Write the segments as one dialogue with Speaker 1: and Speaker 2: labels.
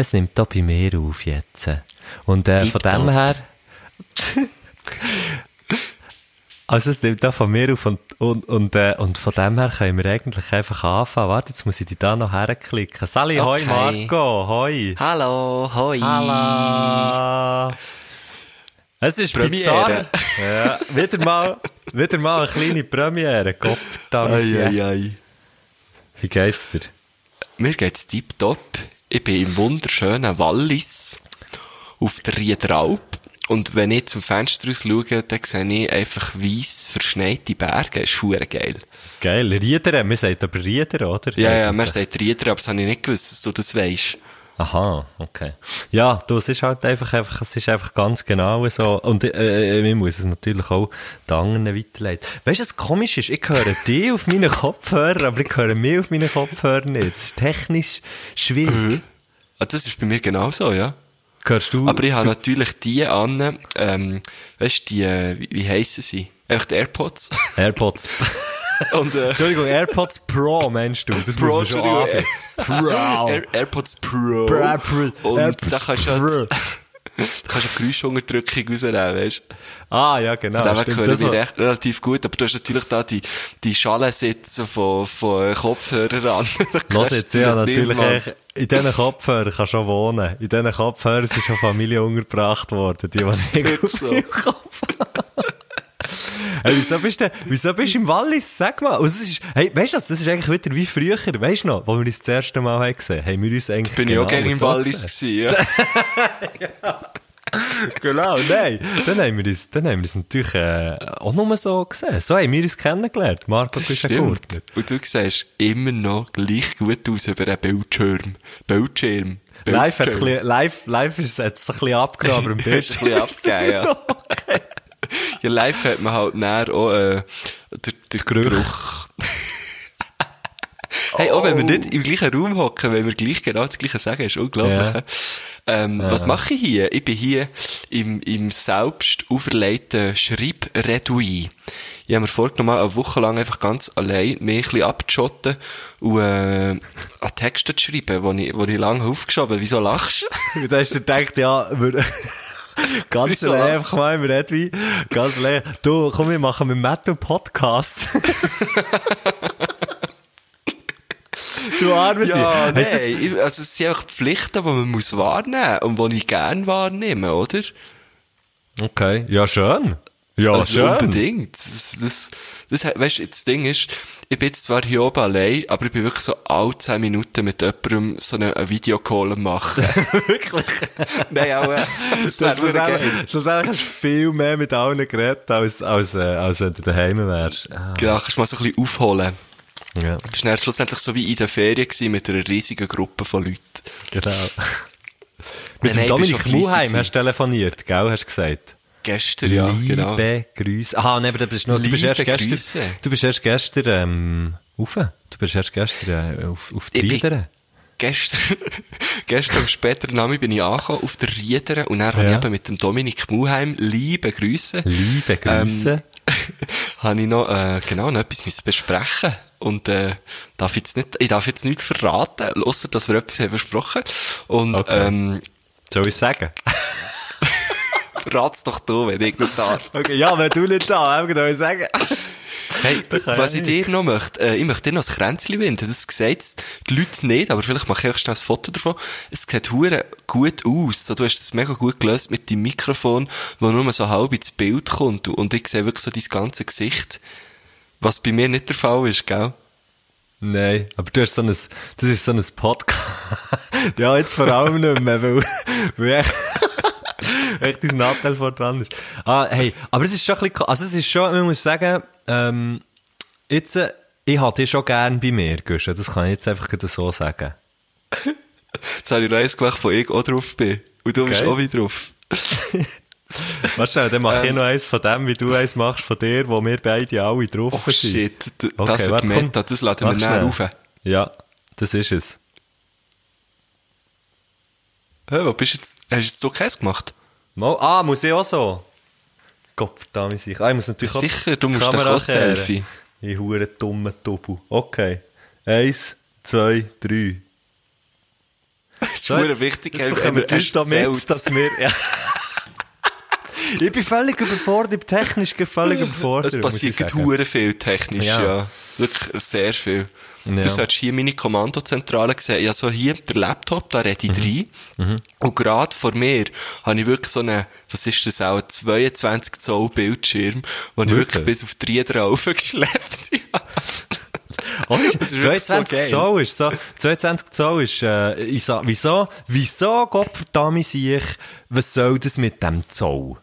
Speaker 1: Es nimmt da bei mir auf jetzt. Und äh, von dem her. also, es nimmt da von mir auf und, und, und, äh, und von dem her können wir eigentlich einfach anfangen. Warte, jetzt muss ich dich da noch herklicken. Sally, hoi
Speaker 2: Okay.
Speaker 1: Marco, hoi.
Speaker 2: Hallo, hoi.
Speaker 1: Hallo. Es ist
Speaker 2: Premiere.
Speaker 1: bizarr. Ja, wieder mal, wieder mal eine kleine Premiere. Gott
Speaker 2: Ei, ei, ei.
Speaker 1: Wie geht's dir?
Speaker 2: Mir geht's tipptopp. Ich bin im wunderschönen Wallis auf der Riederalp. Und wenn ich zum Fenster raus schaue, dann sehe ich einfach weiss verschneite Berge. Ist hure geil.
Speaker 1: Geil. Rieder, wir sagen aber Rieder, oder?
Speaker 2: Ja, ja, man sagt Rieder, aber das habe ich nicht gewusst, dass du das weisst.
Speaker 1: Aha, okay. Ja, du, es ist halt einfach, einfach, es ist einfach ganz genau so. Und äh, äh, ich muss es natürlich auch den anderen weiterleiten. Weißt du, was komisch ist? Ich höre dich auf meinen Kopfhörern, aber ich höre mich auf meinen Kopfhörern nicht. Das ist technisch schwierig.
Speaker 2: Ah, das ist bei mir genauso, ja.
Speaker 1: Hörst du?
Speaker 2: Aber ich habe
Speaker 1: du,
Speaker 2: natürlich die an, ähm, weißt du, die, äh, wie, wie heissen sie? Die AirPods.
Speaker 1: AirPods.
Speaker 2: Und, äh,
Speaker 1: Entschuldigung, AirPods Pro, meinst du? Das
Speaker 2: Pro,
Speaker 1: muss man schon anfangen. Pro.
Speaker 2: Air, AirPods Pro.
Speaker 1: Bra- Pro-
Speaker 2: Und
Speaker 1: AirPods
Speaker 2: da kannst du halt, da kannst du Geräuschunterdrückung rausnehmen, weißt du?
Speaker 1: Ah, ja, genau.
Speaker 2: Von dem her
Speaker 1: stimmt.
Speaker 2: höre
Speaker 1: Das
Speaker 2: ich
Speaker 1: war-
Speaker 2: recht, relativ gut, aber du hast natürlich da die, die Schalensitze von, von Kopfhörern an.
Speaker 1: Los jetzt,
Speaker 2: du
Speaker 1: ja,
Speaker 2: natürlich
Speaker 1: echt, in diesen Kopfhörern kann schon wohnen. In diesen Kopfhörern sind schon Familie untergebracht worden, die, was ich
Speaker 2: so.
Speaker 1: Kopf habe. Hey, wieso bist du, wieso bist du im Wallis? Sag mal. Und das ist, hey, weißt du was, das ist eigentlich wieder wie früher, weißt du noch, wo wir uns das erste Mal haben gesehen, haben wir uns eigentlich
Speaker 2: Bin ich
Speaker 1: genau
Speaker 2: auch gerne im Wallis
Speaker 1: gesehen.
Speaker 2: gewesen, ja.
Speaker 1: Genau, nein. Dann haben wir uns, dann haben wir uns natürlich, äh, auch nur so gesehen. So haben wir uns kennengelernt. Marco, du
Speaker 2: Das
Speaker 1: bist ein
Speaker 2: stimmt.
Speaker 1: Gurtner.
Speaker 2: Und du siehst immer noch gleich gut aus über einen Bildschirm. Bildschirm.
Speaker 1: Live, hat's ein
Speaker 2: Bildschirm.
Speaker 1: bisschen, live, live ist es ein bisschen abgenommen, aber im Bild
Speaker 2: Ist ein bisschen abgegeben, ja. Ja, live hat man halt näher auch, äh, der, der Geruch. hey, auch wenn wir nicht im gleichen Raum hocken, wenn wir gleich genau das Gleiche sagen, ist unglaublich.
Speaker 1: Ja.
Speaker 2: Ähm, Was mache ich hier? Ich bin hier im, im selbst auferlegten Schreibredui. Ich habe mir vorgenommen, eine Woche lang einfach ganz allein mich ein bisschen abzuschotten und äh, an Texte zu schreiben, die ich, ich lange aufgeschoben habe. Wieso lachst du?
Speaker 1: Da hast du gedacht, ja, wir, ganz
Speaker 2: Wieso?
Speaker 1: allein einfach mal im Redwein, ganz allein. Du, komm, wir machen einen Podcast. du arme.
Speaker 2: Ja, nein, ich- also es sind auch Pflichten, die man muss wahrnehmen und die ich gerne wahrnehme, oder?
Speaker 1: Okay, ja, schön. Ja,
Speaker 2: also
Speaker 1: schön.
Speaker 2: unbedingt. Das, das, das, weißt, das Ding ist, ich bin jetzt zwar hier oben allein, aber ich bin wirklich so alle 10 Minuten mit jemandem so einen, einen Videocall machen.
Speaker 1: Wirklich.
Speaker 2: nein, aber das wäre
Speaker 1: schlussendlich, schlussendlich hast du viel mehr mit allen geredet, als, als, äh, als wenn du daheim wärst. Ah,
Speaker 2: Genau, kannst du mal so ein bisschen aufholen.
Speaker 1: ja,
Speaker 2: Du bist dann schlussendlich so wie in der Ferien gewesen mit einer riesigen Gruppe von Leuten.
Speaker 1: genau. Mit dem Dominik Muheim hast du telefoniert, gell, hast du gesagt?
Speaker 2: Gestern, ja, genau.
Speaker 1: Liebe Grüße. Aha, nee, aber du bist, noch, du bist erst gestern,
Speaker 2: Grüße.
Speaker 1: du bist erst gestern, ähm, rauf. Du bist erst gestern, äh, auf, auf die Riederen.
Speaker 2: gestern, gestern am späteren Name bin ich angekommen auf der Riederen und dann habe
Speaker 1: Ja.
Speaker 2: ich eben mit dem Dominik Muheim, liebe Grüße,
Speaker 1: Liebe Grüße.
Speaker 2: ähm, habe ich noch, äh, genau, noch etwas müssen besprechen und, äh, darf jetzt nicht, ich darf jetzt nichts verraten, ausser, dass wir etwas haben besprochen und,
Speaker 1: Okay.
Speaker 2: ähm,
Speaker 1: Soll ich sagen?
Speaker 2: verrat's doch du, wenn ich nicht darf.
Speaker 1: Okay, ja, wenn du nicht da, ich sagen.
Speaker 2: Hey, was ich dir noch möchte, äh, ich möchte dir noch ein Kränzchen winden. Das sieht die Leute nicht, aber vielleicht mache ich auch schnell ein Foto davon. Es sieht hure gut aus. So, du hast es mega gut gelöst mit deinem Mikrofon, wo nur so halb ins Bild kommt. Und ich sehe wirklich so dein ganze Gesicht. Was bei mir nicht der Fall ist, gell?
Speaker 1: Nein, aber du hast so ein, das ist so ein Podcast. ja, jetzt vor allem nicht mehr, weil, weil echt, dein Nattel vor dran ist. Ah, hey, aber es ist schon ein bisschen, also es ist schon, man muss sagen, ähm, jetzt, äh, ich hatte dich schon gern bei mir, Guschen, das kann ich jetzt einfach so sagen.
Speaker 2: Jetzt habe ich noch eins gemacht, wo ich auch drauf bin. Und du bist
Speaker 1: Geil.
Speaker 2: auch wieder drauf.
Speaker 1: Warte schnell, dann mach ich
Speaker 2: Ähm.
Speaker 1: noch eins von dem, wie du eins machst von dir, wo wir beide alle drauf
Speaker 2: Oh
Speaker 1: sind.
Speaker 2: shit, d-
Speaker 1: Okay,
Speaker 2: das wird
Speaker 1: warte.
Speaker 2: Meta, das laden wir näher
Speaker 1: schnell.
Speaker 2: rauf.
Speaker 1: Ja, das ist es.
Speaker 2: Hä, wo bist jetzt? Hast du jetzt so Käse gemacht?
Speaker 1: Mal, ah, muss ich auch so? Gott verdammt sich. Ah, ich muss natürlich
Speaker 2: Sicher,
Speaker 1: auch
Speaker 2: du musst doch auch. Selfie.
Speaker 1: Ich hure dumme Tubu. Okay. Eins, zwei, drei.
Speaker 2: Das ist
Speaker 1: So, jetzt-
Speaker 2: wichtig,
Speaker 1: Jetzt bekommen wir
Speaker 2: wir
Speaker 1: uns da
Speaker 2: erzählt.
Speaker 1: mit, dass wir... Ja. ich bin völlig überfordert, ich bin technisch völlig überfordert.
Speaker 2: Es passiert hure viel technisch,
Speaker 1: Ja.
Speaker 2: ja. Wirklich sehr viel.
Speaker 1: Ja.
Speaker 2: Du solltest hier meine Kommandozentrale sehen. Ja, so hier der Laptop, da rede ich
Speaker 1: Mhm.
Speaker 2: rein. Und gerade vor mir habe ich wirklich so einen, was ist das auch, einen 22 Zoll Bildschirm, wo ich
Speaker 1: Wirklich?
Speaker 2: wirklich bis auf die Räder raufgeschleppt habe.
Speaker 1: Oh,
Speaker 2: Das ist wirklich so
Speaker 1: 22
Speaker 2: geil.
Speaker 1: Zoll ist so, 22 Zoll ist, äh, ich sag, wieso, wieso, Gott verdammt sich, was soll das mit dem Zoll?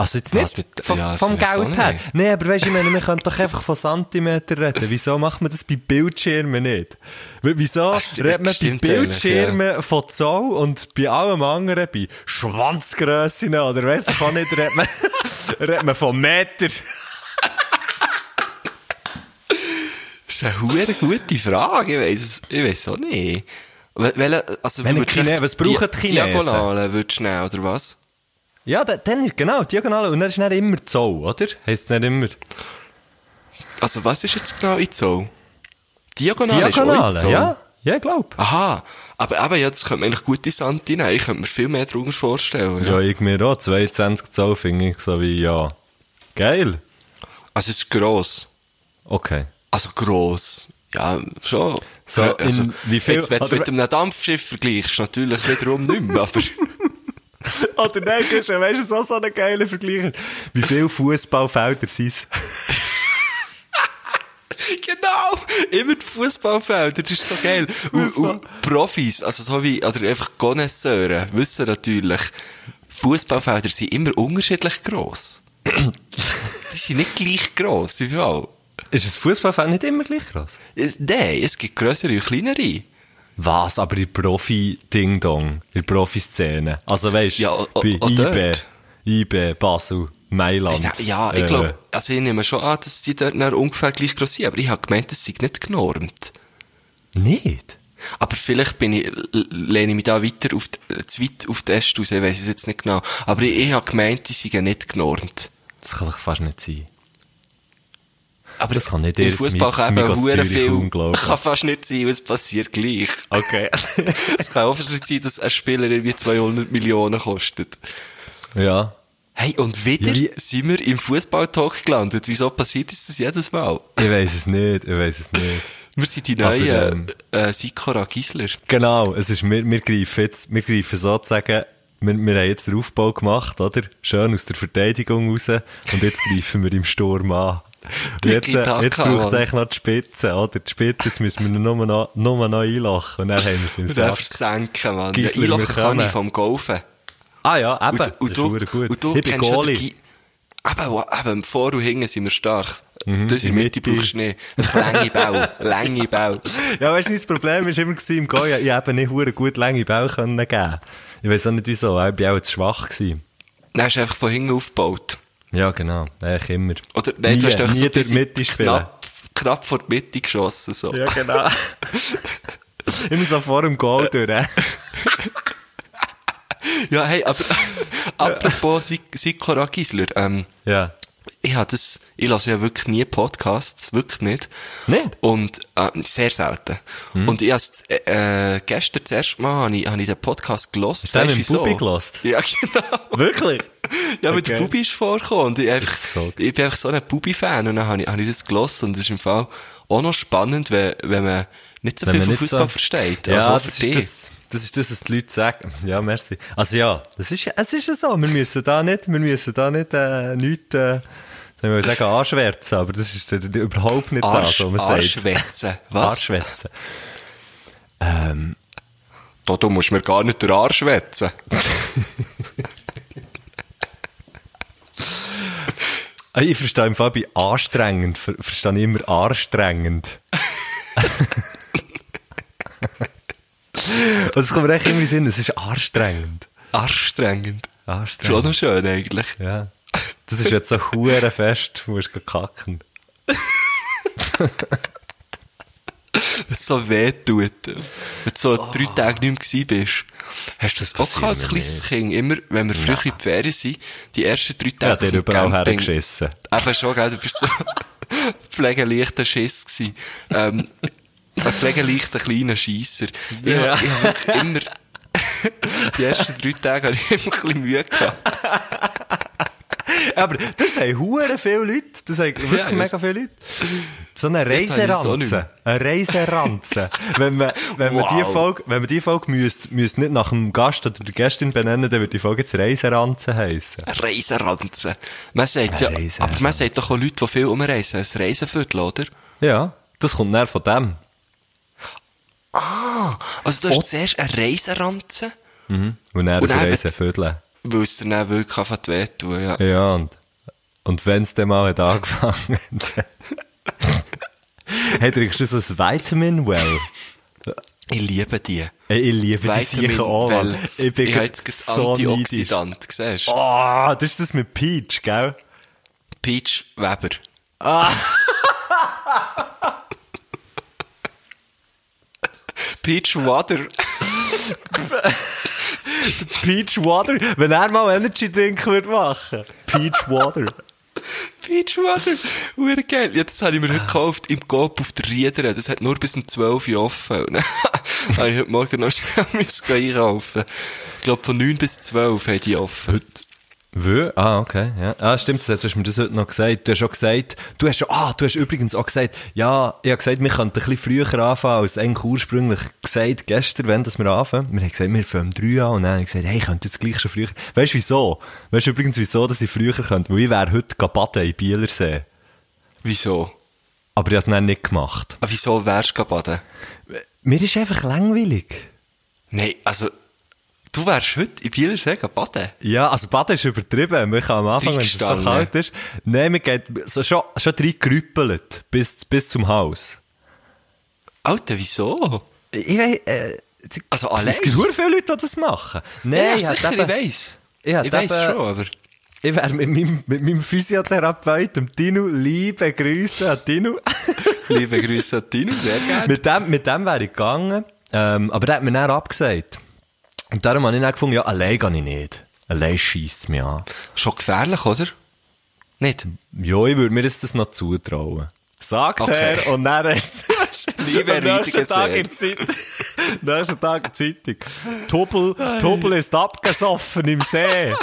Speaker 1: Also jetzt nicht
Speaker 2: Was
Speaker 1: vom,
Speaker 2: ja,
Speaker 1: vom Geld her. Nein, aber weisst du, ich meine, wir können doch einfach von Zentimeter reden. Wieso macht man das bei Bildschirmen nicht? Wieso
Speaker 2: Ach,
Speaker 1: redet man bei
Speaker 2: stimmt
Speaker 1: Bildschirmen von Zoll und bei allem anderen bei Schwanzgrössen oder weiss ich auch nicht, redet man, redet man von Meter?
Speaker 2: Das ist eine hure gute Frage. Ich weiss, es- ich weiss auch nicht. Wel- Welche, also,
Speaker 1: Wenn Chine- was brauchen die Chinesen?
Speaker 2: Diagonale würdest du nehmen, oder was?
Speaker 1: Ja, da- dann, genau, diagonal. Und dann ist nicht immer Zoll, oder? Heisst nicht immer.
Speaker 2: Also, was ist jetzt genau in Zoll? Diagonale, ist
Speaker 1: Diagonale,
Speaker 2: Zoll.
Speaker 1: ja? Ja, ich glaub.
Speaker 2: Aha, aber eben, jetzt könnte man eigentlich gute Santi nehmen. Ich könnte mir viel mehr darunter vorstellen.
Speaker 1: Ja,
Speaker 2: Ja.
Speaker 1: ich mir auch. 22 Zoll finde ich so wie, ja. Geil.
Speaker 2: Also, es ist gross.
Speaker 1: Okay.
Speaker 2: Also, gross. Ja, schon.
Speaker 1: So,
Speaker 2: also,
Speaker 1: in wie viel-
Speaker 2: Jetzt, wenn du
Speaker 1: oder-
Speaker 2: mit einem Dampfschiff vergleichst, natürlich wiederum nicht mehr, aber...
Speaker 1: Oder nein, du weißt du, so, so einen geilen Vergleich. Wie viele Fußballfelder sind es?
Speaker 2: Genau! Immer die Fußballfelder, das ist so geil. Und, und Profis, also so wie, oder einfach Connoisseure, wissen natürlich, Fußballfelder sind immer unterschiedlich gross. Die sind nicht gleich gross, überall.
Speaker 1: Ist ein Fußballfeld nicht immer gleich groß?
Speaker 2: Äh, Nein, es gibt grössere und kleinere.
Speaker 1: Was? Aber in Profi-Ding-Dong, in Profi-Szene. Also weißt du,
Speaker 2: Ja,
Speaker 1: bei
Speaker 2: o-
Speaker 1: IB,
Speaker 2: dort.
Speaker 1: IB, Basel, Mailand.
Speaker 2: Ja, ja ich
Speaker 1: äh,
Speaker 2: glaube, also ich nehme schon an, dass die dort ungefähr gleich gross sind, aber ich habe gemeint, das sei nicht genormt.
Speaker 1: Nicht?
Speaker 2: Aber vielleicht bin ich, lehne ich mich da weiter auf, die- zu weit auf den Est aus, ich weiss es jetzt nicht genau. Aber ich, ich habe gemeint, die seien nicht genormt.
Speaker 1: Das kann doch fast nicht sein.
Speaker 2: Aber
Speaker 1: Das kann nicht
Speaker 2: im Fußball kann eben hure viel, kann fast nicht sein, was passiert gleich.
Speaker 1: Okay.
Speaker 2: Es kann nicht sein, dass ein Spieler irgendwie 200 Millionen kostet.
Speaker 1: ja.
Speaker 2: Hey, und wieder
Speaker 1: Ja,
Speaker 2: sind wir im Fußballtalk gelandet. Wieso passiert uns das jedes Mal?
Speaker 1: Ich weiß es nicht, ich weiß es nicht.
Speaker 2: Wir sind die
Speaker 1: Aber,
Speaker 2: neuen,
Speaker 1: ähm,
Speaker 2: äh, Sikora Gisler.
Speaker 1: Genau, es ist, wir, wir greifen jetzt, wir greifen sozusagen, wir, wir haben jetzt den Aufbau gemacht, oder? Schön aus der Verteidigung raus, und jetzt greifen wir im Sturm an. Jetzt, äh, jetzt braucht es eigentlich noch die Spitze, oder? Die Spitze, jetzt müssen wir nur noch, nur noch einlachen, und dann haben wir es im
Speaker 2: Und dann
Speaker 1: Sack.
Speaker 2: versenken, Mann. Ja,
Speaker 1: Gisler,
Speaker 2: einlachen kann ich vom Golfen.
Speaker 1: Ah ja, eben,
Speaker 2: Und, und, du,
Speaker 1: gut.
Speaker 2: und du
Speaker 1: ich bin Goalie.
Speaker 2: Eben, eben, vor und hinten sind wir stark.
Speaker 1: Mhm,
Speaker 2: das in der Mitte
Speaker 1: Mitte.
Speaker 2: brauchst du nicht. Lange Bau. Lange Bau.
Speaker 1: Ja, weißt du, das Problem war immer gewesen, im Goya, ich habe nicht hure gut lange Bälle können geben. Ich weiß auch nicht wieso, ich war auch zu schwach gewesen.
Speaker 2: Dann hast du einfach von hinten aufgebaut.
Speaker 1: Ja, genau, eigentlich immer.
Speaker 2: Oder, nein,
Speaker 1: nie,
Speaker 2: du hast
Speaker 1: nie
Speaker 2: so
Speaker 1: durch die
Speaker 2: bis-
Speaker 1: Mitte spielen.
Speaker 2: knapp, knapp vor die Mitte geschossen, so.
Speaker 1: Ja, genau. immer so vor dem Goal durch. äh.
Speaker 2: Ja, hey, aber, apropos Sik- Sikora Gisler, ähm,
Speaker 1: Ja.
Speaker 2: Ich habe das, ich lasse ja wirklich nie Podcasts, wirklich nicht.
Speaker 1: Nicht?
Speaker 2: Und, äh, sehr selten.
Speaker 1: Hm.
Speaker 2: Und ich has, äh, äh, gestern das erste Mal habe ich, habe ich den Podcast gelost.
Speaker 1: Hast du den mit dem? Bubi gelost?
Speaker 2: Ja, genau.
Speaker 1: Wirklich?
Speaker 2: Ja, mit der
Speaker 1: Okay.
Speaker 2: Bubi ist vorgekommen. Und ich, einfach,
Speaker 1: So
Speaker 2: ich bin einfach so ein Bubi-Fan. Und dann habe ich, habe ich das gelost. Und das ist im Fall auch noch spannend, wenn, wenn man nicht so
Speaker 1: Wenn
Speaker 2: viel von Fußball
Speaker 1: so-
Speaker 2: versteht.
Speaker 1: Ja,
Speaker 2: also
Speaker 1: das ist das, das ist das, was die Leute sagen. Ja, merci. Also ja, das ist, es ist ja so. Wir müssen da nicht, wir müssen da nicht, äh, nichts, äh, ich will sagen anschwärzen, aber das ist überhaupt nicht
Speaker 2: Arsch,
Speaker 1: das, was man sagt.
Speaker 2: Arschwätzen. Was?
Speaker 1: Arschwätzen. Ähm,
Speaker 2: Da, du musst mir gar nicht den Arsch wetzen.
Speaker 1: Ah, Ich verstehe im Fall bei anstrengend, ver verstehe ich immer anstrengend. Es kommt mir echt immer in den Sinn, es ist anstrengend.
Speaker 2: Anstrengend. Schon noch schön eigentlich.
Speaker 1: Ja. Das ist jetzt so hure fest, du musst kacken.
Speaker 2: Wenn es so weh tut. Wenn du so drei Tage nicht mehr bist. Hast du das, auch gehabt als kleines Kind? Immer, wenn wir früher in die Ferien sind, die ersten drei
Speaker 1: Ja,
Speaker 2: Tage auf dem
Speaker 1: überall
Speaker 2: Camping-
Speaker 1: hergeschissen.
Speaker 2: Eben schon, gell, du bist so pflegeleichter Schiss gewesen. Ähm, ein pflegeleichter kleiner Scheisser. Ich,
Speaker 1: Ja.
Speaker 2: ich hab wirklich immer, die ersten drei Tage hatte ich immer ein bisschen Mühe gehabt.
Speaker 1: Aber das haben hure viele Leute. Das haben wirklich
Speaker 2: Ja,
Speaker 1: mega viele Leute. So eine
Speaker 2: habe ich
Speaker 1: Reiseranze.
Speaker 2: mehr.
Speaker 1: Eine Reiseranze. wenn man, wenn man die
Speaker 2: Wow.
Speaker 1: Folge, wenn man die Folge müsste, müsste nicht nach dem Gast oder der Gästin benennen, dann würde die Folge jetzt Reiseranze heissen.
Speaker 2: Reiseranze. Man sagt ja, aber man sagt doch auch Leute, die viel umreisen, ein Reiseviertel, oder?
Speaker 1: Ja. Das kommt näher von dem.
Speaker 2: Ah, also du hast
Speaker 1: Oh.
Speaker 2: zuerst eine Reiseranze,
Speaker 1: Und dann
Speaker 2: Und
Speaker 1: ein
Speaker 2: dann
Speaker 1: Reiseviertel.
Speaker 2: weil es dir dann wirklich anfängt zu tun, ja.
Speaker 1: Ja, und, und wenn es dann mal hat angefangen hat. hey, trinkst du so ein Vitamin Well?
Speaker 2: Ich liebe die.
Speaker 1: Ey, ich liebe die
Speaker 2: Vitamin
Speaker 1: sicher auch.
Speaker 2: Well.
Speaker 1: Ich bin
Speaker 2: ich habe jetzt ein
Speaker 1: so.
Speaker 2: Antioxidant, siehst du?
Speaker 1: Oh, das ist das mit Peach, gell?
Speaker 2: Peach Weber.
Speaker 1: Ah.
Speaker 2: Peach Water.
Speaker 1: Peach Water. Wenn er mal Energy Drink würde machen. Peach Water.
Speaker 2: Peach Water. Hure geil. Ja, das habe ich mir heute gekauft im Coop auf der Rieder. Das hat nur bis um 12 Uhr offen. Und dann habe ich heute Morgen noch schnell einkaufen. Ich glaube, von 9 bis 12 haben die offen.
Speaker 1: Wö? Ah, okay. Ja. Ah, stimmt, du hast mir das heute noch gesagt. Du hast auch gesagt, du hast ah, du hast übrigens auch gesagt, ja, ich habe gesagt, wir könnten ein bisschen früher anfangen, als eigentlich ursprünglich gesagt, gestern, wenn das wir anfangen. Wir haben gesagt, wir fangen drei an, und dann habe ich gesagt, hey, ich könnte jetzt gleich schon früher. Weißt du wieso? Weißt du übrigens wieso, dass ich früher könnte? Weil ich wäre heute baden in Bielersee.
Speaker 2: Wieso?
Speaker 1: Aber ich habe es dann nicht gemacht.
Speaker 2: Ah, wieso wärst du baden?
Speaker 1: Mir ist einfach langweilig.
Speaker 2: Nein, also, du wärst heute in Bielersee baden.
Speaker 1: Ja, also Baden ist übertrieben. Man kann am Anfang, wenn es so kalt ist, nein, man geht so schon, schon reingerüppelt bis, bis zum Haus.
Speaker 2: Alter, wieso?
Speaker 1: Ich weiß, äh,
Speaker 2: Also
Speaker 1: es
Speaker 2: allein?
Speaker 1: gibt sehr viele Leute, die das machen. Nein,
Speaker 2: ja,
Speaker 1: ich
Speaker 2: sicher,
Speaker 1: eben-
Speaker 2: ich weiss.
Speaker 1: ich
Speaker 2: ich weiss
Speaker 1: eben-
Speaker 2: schon, aber...
Speaker 1: Ich wäre mit meinem, mit meinem Physiotherapeut, dem Tino, liebe Grüße an Tino.
Speaker 2: Liebe Grüße an Tino, sehr gerne.
Speaker 1: mit dem, mit dem wäre ich gegangen, ähm, aber der hat mir dann abgesagt. Und darum habe ich dann gefunden, ja, allein gehe ich nicht. Allein scheisst es mich an.
Speaker 2: Schon gefährlich, oder? Nicht?
Speaker 1: Ja, ich würde mir das noch zutrauen. Sagt
Speaker 2: Okay.
Speaker 1: er, und dann ist
Speaker 2: Liebe
Speaker 1: am nächsten Tag in der Zeitung. nächsten Tag in Zeitung. Tobel, Tobel ist abgesoffen im See.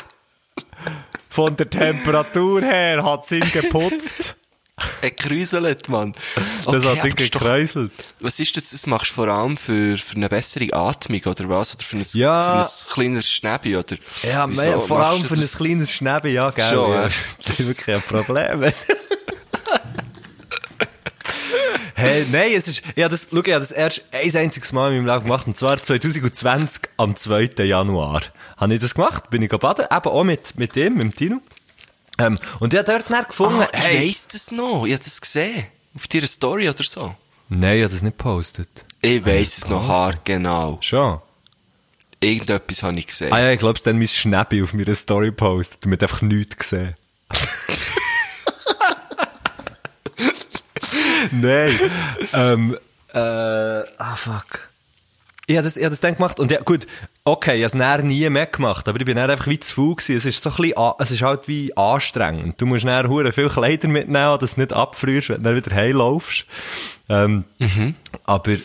Speaker 1: Von der Temperatur her hat sie ihn geputzt.
Speaker 2: Er kräuselt, Mann.
Speaker 1: Das
Speaker 2: Okay,
Speaker 1: hat
Speaker 2: aber ist doch-
Speaker 1: gekräuselt.
Speaker 2: Was ist das? Das machst du vor allem für, für eine bessere Atmung, oder was? Oder für ein,
Speaker 1: Ja.
Speaker 2: für ein kleineres Schnäbi, oder?
Speaker 1: Ja,
Speaker 2: Wieso
Speaker 1: mehr, vor allem für ein
Speaker 2: das?
Speaker 1: kleines Schnäbi, ja, gell.
Speaker 2: Schon,
Speaker 1: ja.
Speaker 2: ja.
Speaker 1: Das ist wirklich ein Problem. hey, nein, es ist, habe das, schau, ich habe das erst ein einziges Mal in meinem Leben gemacht, und zwar 2020 am 2. Januar. Habe ich das gemacht, bin ich baden, eben auch mit, mit ihm, mit dem Tino. Ähm, und ich habe dort dann gefunden,
Speaker 2: Ah, ich
Speaker 1: hey,
Speaker 2: weiss das noch. Ich habe das gesehen. Auf deiner Story oder so.
Speaker 1: nein, ich habe das nicht gepostet.
Speaker 2: Ich weiss es noch haargenau.
Speaker 1: Schon.
Speaker 2: Irgendetwas habe ich gesehen.
Speaker 1: Ah ja, ich glaube, es dann mein Schnäppi auf meiner Story postet, damit einfach nichts gesehen. Nein. ähm, äh, ah, fuck. Ich habe das, ich hab das dann gemacht und ja, gut, okay, ich habe es nie mehr gemacht, aber ich bin einfach wie zu faul gewesen. Es ist so ein bisschen, es ist halt wie anstrengend. Du musst nachher hure viel Kleider mitnehmen, dass du nicht abfrierst, wenn du dann wieder heimlaufst. Ähm, Aber, äh,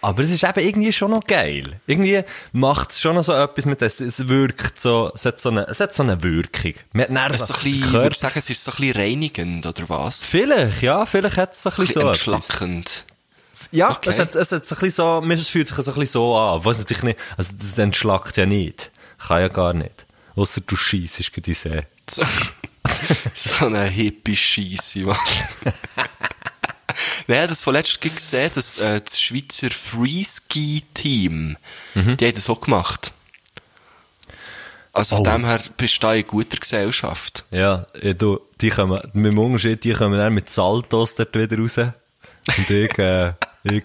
Speaker 1: aber es ist eben irgendwie schon noch geil. Irgendwie macht es schon noch so etwas mit das. Es wirkt so, es hat so eine, es hat so eine Wirkung. Man hat
Speaker 2: Es ist so ein bisschen, ich
Speaker 1: Körper-
Speaker 2: würde sagen, es ist so ein bisschen reinigend, oder was?
Speaker 1: Vielleicht, ja, vielleicht hat es so ein bisschen
Speaker 2: bisschen
Speaker 1: so etwas. Ja,
Speaker 2: Okay.
Speaker 1: es, hat, es hat so ein bisschen so, mir fühlt sich so ein bisschen so an. Was natürlich nicht, also das entschlackt ja nicht. Kann ja gar nicht. Ausser du scheissest in die See.
Speaker 2: So, so eine hippie Scheisse, Mann. Nein, das von letztem gesehen, das, äh, das Schweizer Freeski-Team,
Speaker 1: Mhm.
Speaker 2: die haben das auch gemacht. Also von
Speaker 1: Oh.
Speaker 2: dem her bist du da in guter Gesellschaft.
Speaker 1: Ja, ja, du, die kommen, mit dem Unterschied, die kommen dann mit Saltos dort wieder raus. Und ich, äh, ich,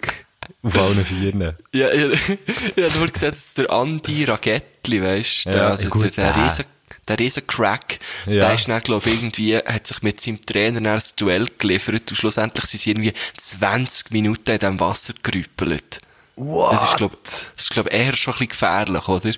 Speaker 1: Auf allen Vieren.
Speaker 2: Ja, ja, ich habe nur gesehen, dass der Andi Ragettli, weisst du,
Speaker 1: Ja,
Speaker 2: also
Speaker 1: gut,
Speaker 2: der, der,
Speaker 1: der.
Speaker 2: riesen, der riesen Crack,
Speaker 1: Ja.
Speaker 2: der ist dann, glaub ich, irgendwie, hat sich mit seinem Trainer dann ein Duell geliefert und schlussendlich sind sie irgendwie 20 Minuten in diesem Wasser gerüppelt.
Speaker 1: What?
Speaker 2: Das ist, glaub, das ist, glaub, eher schon ein bisschen gefährlich, oder?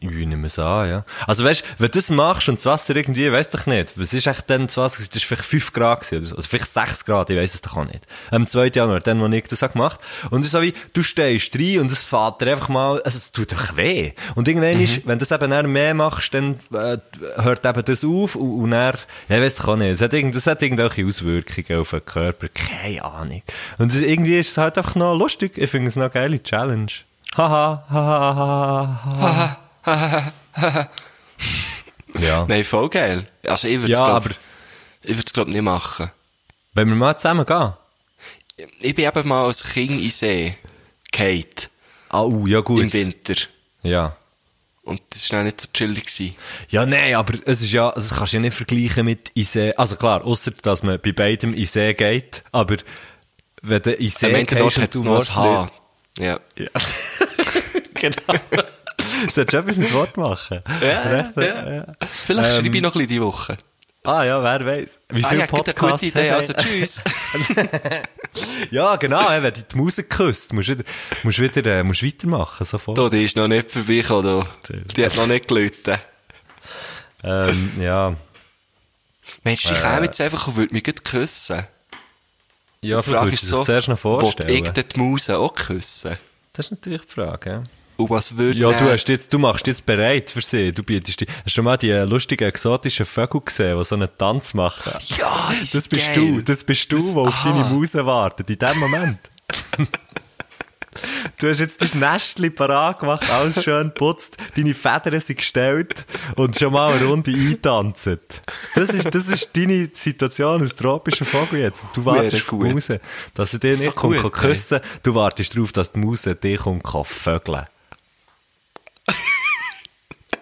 Speaker 1: Ich nehme es an, ja. Also weißt, wenn du das machst und das Wasser irgendwie, weiss doch nicht, was ist echt dann das Wasser? Das war vielleicht 5 Grad gewesen, oder so. also vielleicht 6 Grad, ich weiss es doch auch nicht. Am 2. Januar, dann, wo ich das habe gemacht Und es ist so wie, du stehst rein und es fährt dir einfach mal, also es tut doch weh. Und irgendwann ist, wenn du das eben mehr machst, dann äh, hört eben das auf und, und dann, ja, ich doch auch nicht, es hat, irgend, das hat irgendwelche Auswirkungen auf den Körper, keine Ahnung. Und es, irgendwie ist es halt einfach noch lustig, ich finde es noch eine geile Challenge. Haha, haha, haha, haha. Ja.
Speaker 2: Nein, voll geil. Also ich würde es,
Speaker 1: Ja,
Speaker 2: glaub,
Speaker 1: aber
Speaker 2: ich würde es, glaub, nicht machen.
Speaker 1: wenn wir mal zusammen gehen.
Speaker 2: Ich bin eben mal als Kind in See Kate
Speaker 1: Ah, uh, ja gut.
Speaker 2: im Winter.
Speaker 1: Ja.
Speaker 2: Und das war nicht so chillig. Gewesen.
Speaker 1: Ja, nein, aber es ist ja, das kannst du ja nicht vergleichen mit in See. Also klar, außer dass man bei beidem in See geht, aber wenn du in See gehst
Speaker 2: hat
Speaker 1: und
Speaker 2: es
Speaker 1: du
Speaker 2: noch ein Haar. Ja.
Speaker 1: nicht- Genau. Solltest du etwas mit Wort machen?
Speaker 2: Ja,
Speaker 1: Recht,
Speaker 2: ja.
Speaker 1: ja.
Speaker 2: Vielleicht
Speaker 1: Ähm,
Speaker 2: schreibe ich noch ein bisschen die Woche.
Speaker 1: Ah ja, wer weiß. Wie
Speaker 2: Ah
Speaker 1: viele
Speaker 2: ja, gute
Speaker 1: Podcasts
Speaker 2: gute Idee.
Speaker 1: hast
Speaker 2: Also
Speaker 1: du
Speaker 2: tschüss.
Speaker 1: Ja, genau, ja, wenn du die Musik küsst, musst du wieder, musst wieder, äh, musst weitermachen, sofort.
Speaker 2: Da, die ist noch nicht vorbeigekommen. Die hat noch nicht gelitten.
Speaker 1: Ähm, ja.
Speaker 2: Mensch,
Speaker 1: Äh.
Speaker 2: ich käme jetzt einfach und würde mich gut küssen.
Speaker 1: Ja,
Speaker 2: Die
Speaker 1: vielleicht
Speaker 2: Frage ist so,
Speaker 1: zuerst noch vorstellen.
Speaker 2: Will ich die Muse auch küssen?
Speaker 1: Das ist natürlich die Frage, ja.
Speaker 2: Und was würde
Speaker 1: Ja, du hast jetzt, du machst jetzt bereit für sie. Du bietest die, hast du schon mal die äh, lustigen exotischen Vögel gesehen, die so einen Tanz machen?
Speaker 2: Ja,
Speaker 1: Das
Speaker 2: sind
Speaker 1: bist
Speaker 2: geil.
Speaker 1: du, das bist du,
Speaker 2: Das-
Speaker 1: der auf
Speaker 2: aha.
Speaker 1: deine Muse wartet, in dem Moment. Du hast jetzt dein Nestchen parat gemacht, alles schön putzt, deine Federn sind gestellt und schon mal eine Runde eintanzt. Das ist, das ist deine Situation als tropischer Vogel jetzt. Und du wartest auf die. Muse, dass er dich
Speaker 2: So
Speaker 1: nicht kommt,
Speaker 2: gut,
Speaker 1: kann küssen Du wartest darauf, dass die Muse dich kommt, kann vögeln.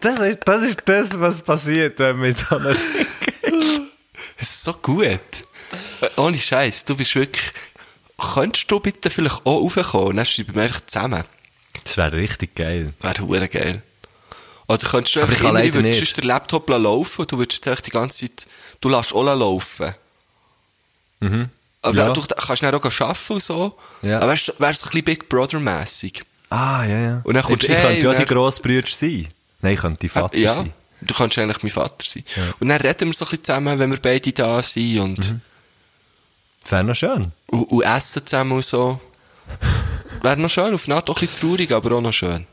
Speaker 1: Das ist, das ist das, was passiert, wenn man so eine
Speaker 2: Es ist so gut. Ohne Scheiß, du bist wirklich. Könntest du bitte vielleicht auch raufkommen und dann schreiben wir einfach zusammen?
Speaker 1: Das wäre richtig geil.
Speaker 2: Wäre hure geil. Oder könntest du
Speaker 1: Aber
Speaker 2: einfach immer, würdest den Laptop laufen und du würdest jetzt die ganze Zeit, du lässt auch laufen. Mhm. Aber
Speaker 1: Ja.
Speaker 2: du kannst dann auch arbeiten und so.
Speaker 1: Ja.
Speaker 2: Aber wärst, wärst ein bisschen Big Brother-mässig.
Speaker 1: Ah, ja, ja.
Speaker 2: Und dann kommst
Speaker 1: ich,
Speaker 2: du
Speaker 1: ich
Speaker 2: hey,
Speaker 1: könnte ja die Grossbrüder sein. Nein, ich könnte die Vater
Speaker 2: ja.
Speaker 1: sein.
Speaker 2: Du kannst eigentlich mein Vater sein. Und dann reden wir so ein bisschen zusammen, wenn wir beide da sind und,
Speaker 1: Das wäre noch schön.
Speaker 2: und, und essen zusammen und so. Wäre noch schön, auf eine Art auch ein bisschen traurig, aber auch noch schön.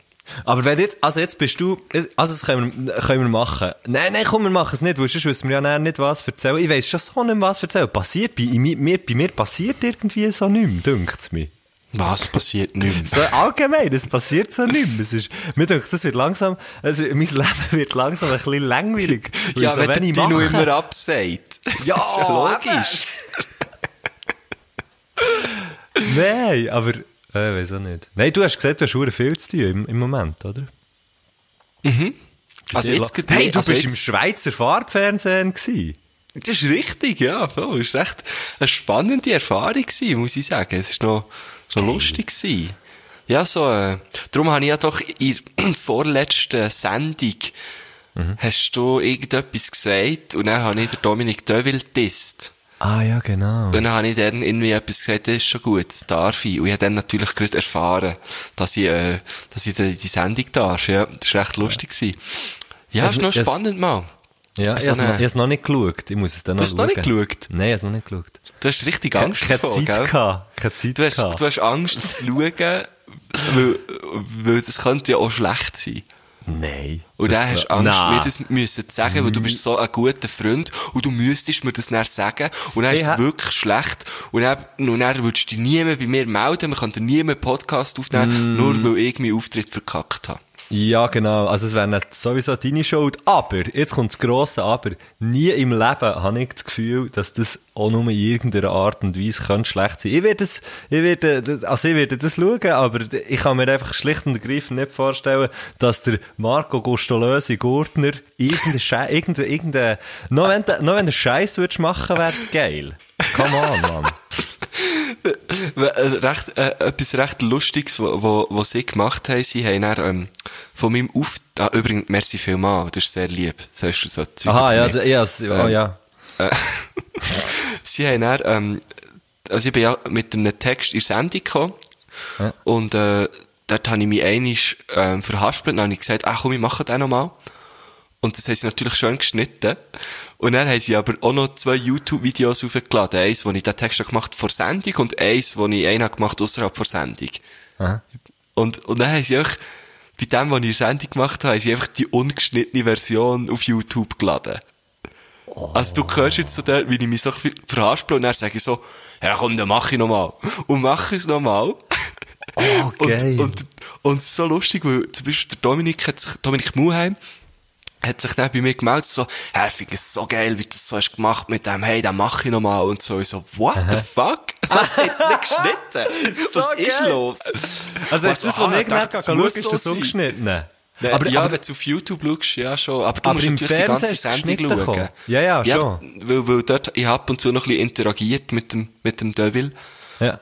Speaker 1: Aber wenn jetzt, also jetzt bist du, also das können wir, können wir machen. Nein, nein, komm, wir machen es nicht, weil sonst wissen wir ja nicht, was erzählen. Ich weiss schon so nicht, was erzählen. Passiert, bei, mir, bei mir passiert irgendwie so nichts, dünkt es mir.
Speaker 2: Was passiert nicht mehr?
Speaker 1: So allgemein, es passiert so nicht mehr. Es ist, mir denkt, das wird langsam, also mein Leben wird langsam ein bisschen langweilig. weil
Speaker 2: Ja,
Speaker 1: so
Speaker 2: wenn
Speaker 1: wenig
Speaker 2: Dino
Speaker 1: mache.
Speaker 2: immer absagt.
Speaker 1: Ja,
Speaker 2: das ist ja logisch.
Speaker 1: Nein, aber, äh, weiß auch nicht. Nein, du hast gesagt, du hast viel zu tun im, im Moment, oder?
Speaker 2: Also jetzt,
Speaker 1: hey, du
Speaker 2: also
Speaker 1: bist
Speaker 2: jetzt,
Speaker 1: im Schweizer Fahrtfernsehen gewesen.
Speaker 2: Das ist richtig, ja, voll. Es war echt eine spannende Erfahrung gewesen, muss ich sagen. Es war noch, so lustig gewesen. Ja, so, äh, darum habe ich ja doch in der vorletzten Sendung,
Speaker 1: Mhm.
Speaker 2: hast du irgendetwas gesagt, und dann habe ich den Dominik Döville disst.
Speaker 1: Ah, ja, genau.
Speaker 2: Und dann habe ich dann irgendwie etwas gesagt, das ist schon gut, das darf ich. Und ich habe dann natürlich gerade erfahren, dass ich, äh, dass ich die, die Sendung darf. Ja, das war recht lustig. gewesen. Ja,
Speaker 1: Also,
Speaker 2: ist noch
Speaker 1: das-
Speaker 2: spannend mal.
Speaker 1: Ja, ich
Speaker 2: so
Speaker 1: habe es noch, ich nicht geschaut. Ich muss es dann
Speaker 2: Du
Speaker 1: noch
Speaker 2: hast es noch nicht
Speaker 1: schauen.
Speaker 2: geschaut?
Speaker 1: Nein, ich habe es noch nicht geschaut.
Speaker 2: Du hast richtig Angst
Speaker 1: keine
Speaker 2: davor,
Speaker 1: Zeit
Speaker 2: gell?
Speaker 1: gehabt. Keine Zeit
Speaker 2: Du hast,
Speaker 1: gehabt.
Speaker 2: du hast Angst zu schauen, weil, weil das könnte ja auch schlecht sein.
Speaker 1: Nein.
Speaker 2: Und dann hast du Angst,
Speaker 1: Nein.
Speaker 2: mir das müssen zu sagen, weil du bist so ein guter Freund und du müsstest mir das dann sagen und dann ist es wirklich schlecht und dann, und dann würdest du dich nie mehr bei mir melden, wir könnten nie mehr einen Podcast aufnehmen,
Speaker 1: Mm.
Speaker 2: nur weil ich meinen Auftritt verkackt habe.
Speaker 1: Ja, genau. Also es wäre sowieso deine Schuld. Aber, jetzt kommt das grosse Aber. Nie im Leben habe ich das Gefühl, dass das auch nur in irgendeiner Art und Weise könnte schlecht sein. Ich werde es, ich werde, also ich werde das schauen, aber ich kann mir einfach schlicht und ergreifend nicht vorstellen, dass der Marco Gustolösi Gurtner irgendein Schei, irgendein, irgendein, noch wenn, noch wenn du Scheiß würdest machen, wäre es geil. Come on, Mann.
Speaker 2: Äh, recht, äh, etwas recht Lustiges, wo sie gemacht haben, sie haben dann, ähm, von meinem Auf... Ah, übrigens, merci vielmal, das ist sehr lieb. Sagst du so Zeug
Speaker 1: Aha, ja,
Speaker 2: mich.
Speaker 1: d- ja, s- oh,
Speaker 2: Ähm,
Speaker 1: ja.
Speaker 2: sie haben dann, ähm, also ich bin ja mit einem Text in die Sendung gekommen.
Speaker 1: Ja.
Speaker 2: Und, äh, dort habe ich mich einisch, ähm, verhaspelt. Dann habe ich gesagt, ach komm, ich mache den nochmal. Und das haben sie natürlich schön geschnitten. Und dann haben sie aber auch noch zwei YouTube-Videos aufgeladen. Eins, wo ich den Text gemacht vor Sendung und eins, wo ich einen gemacht außerhalb vor Sendung.
Speaker 1: Aha.
Speaker 2: Und, und dann haben sie einfach, bei dem, was ich in Sendung gemacht habe, haben sie einfach die ungeschnittene Version auf YouTube geladen. Also du hörst jetzt so der, wie ich mich so verhaspel und dann sage ich so, ja komm, dann mach ich nochmal. Und mache es nochmal.
Speaker 1: Oh, geil.
Speaker 2: Und, und, und es ist so lustig, weil zum Beispiel der Dominik hat sich, Dominik Muheim, hat sich dann bei mir gemeldet, so, hey, finde es so geil, wie du das so hast gemacht mit dem, hey, dann mach ich nochmal. Und so, ich so, what the fuck? Hast du jetzt nicht geschnitten? Was
Speaker 1: So
Speaker 2: ist
Speaker 1: geil.
Speaker 2: los?
Speaker 1: Also, jetzt, das, was
Speaker 2: ah,
Speaker 1: ich schauen
Speaker 2: muss
Speaker 1: ist
Speaker 2: so
Speaker 1: das
Speaker 2: sein.
Speaker 1: ungeschnitten.
Speaker 2: Aber, ja,
Speaker 1: aber,
Speaker 2: wenn du auf YouTube schaust, ja schon. Aber du
Speaker 1: Aber
Speaker 2: musst
Speaker 1: im
Speaker 2: natürlich die ganze
Speaker 1: ist
Speaker 2: Sendung schauen.
Speaker 1: gekommen. Ja, ja, schon.
Speaker 2: Weil, weil dort, ich ab und zu noch ein bisschen interagiert mit dem, mit dem Devil.
Speaker 1: ja.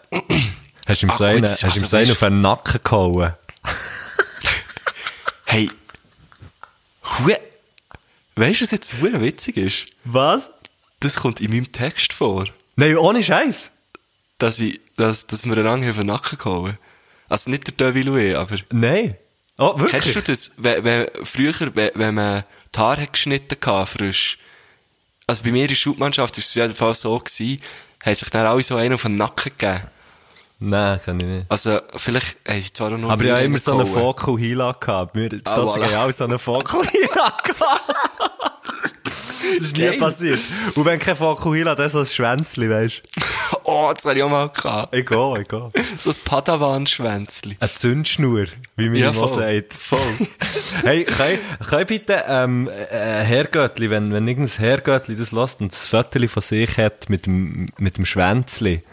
Speaker 1: Hast du ihm so
Speaker 2: gut,
Speaker 1: einen,
Speaker 2: das ist
Speaker 1: hast du ihm
Speaker 2: also,
Speaker 1: so einen
Speaker 2: weißt-
Speaker 1: auf den Nacken gehauen?
Speaker 2: Hey, hui, weißt du, was jetzt hui witzig ist?
Speaker 1: Was?
Speaker 2: Das kommt in meinem Text vor,
Speaker 1: Nein, ohne Scheiß.
Speaker 2: dass ich, dass, dass wir einander auf den Nacken gehauen. Also nicht der ich, aber,
Speaker 1: Nein. Oh, wirklich?
Speaker 2: kennst du das, wenn, wenn, früher, wenn, wenn man die Haare hat geschnitten hatte, frisch, also bei mir in der Schulmannschaft war es auf jeden Fall so gewesen, haben sich dann alle so einen auf den Nacken gegeben.
Speaker 1: Nein, kann ich nicht.
Speaker 2: Also, vielleicht haben sie zwar noch
Speaker 1: Aber ich habe immer so einen. Focal Hila gehabt. Wir, das
Speaker 2: Ah, voilà.
Speaker 1: voilà. auch so einen Focal Hila gehabt. Das ist nie passiert. Und wenn kein Focal Hila, dann so ein Schwänzli, weißt
Speaker 2: Oh, das habe ich auch mal gehabt.
Speaker 1: du? Ich gehe, ich gehe.
Speaker 2: So ein Padawan-Schwänzli.
Speaker 1: Eine Zündschnur, wie man
Speaker 2: Ja,
Speaker 1: immer sagt. Voll. hey, kann ich, kann ich bitte, ähm, äh, Herrgöttli, wenn, wenn irgendein Herrgöttli das lässt und das Fötterli von sich hat mit dem, mit dem Schwänzli,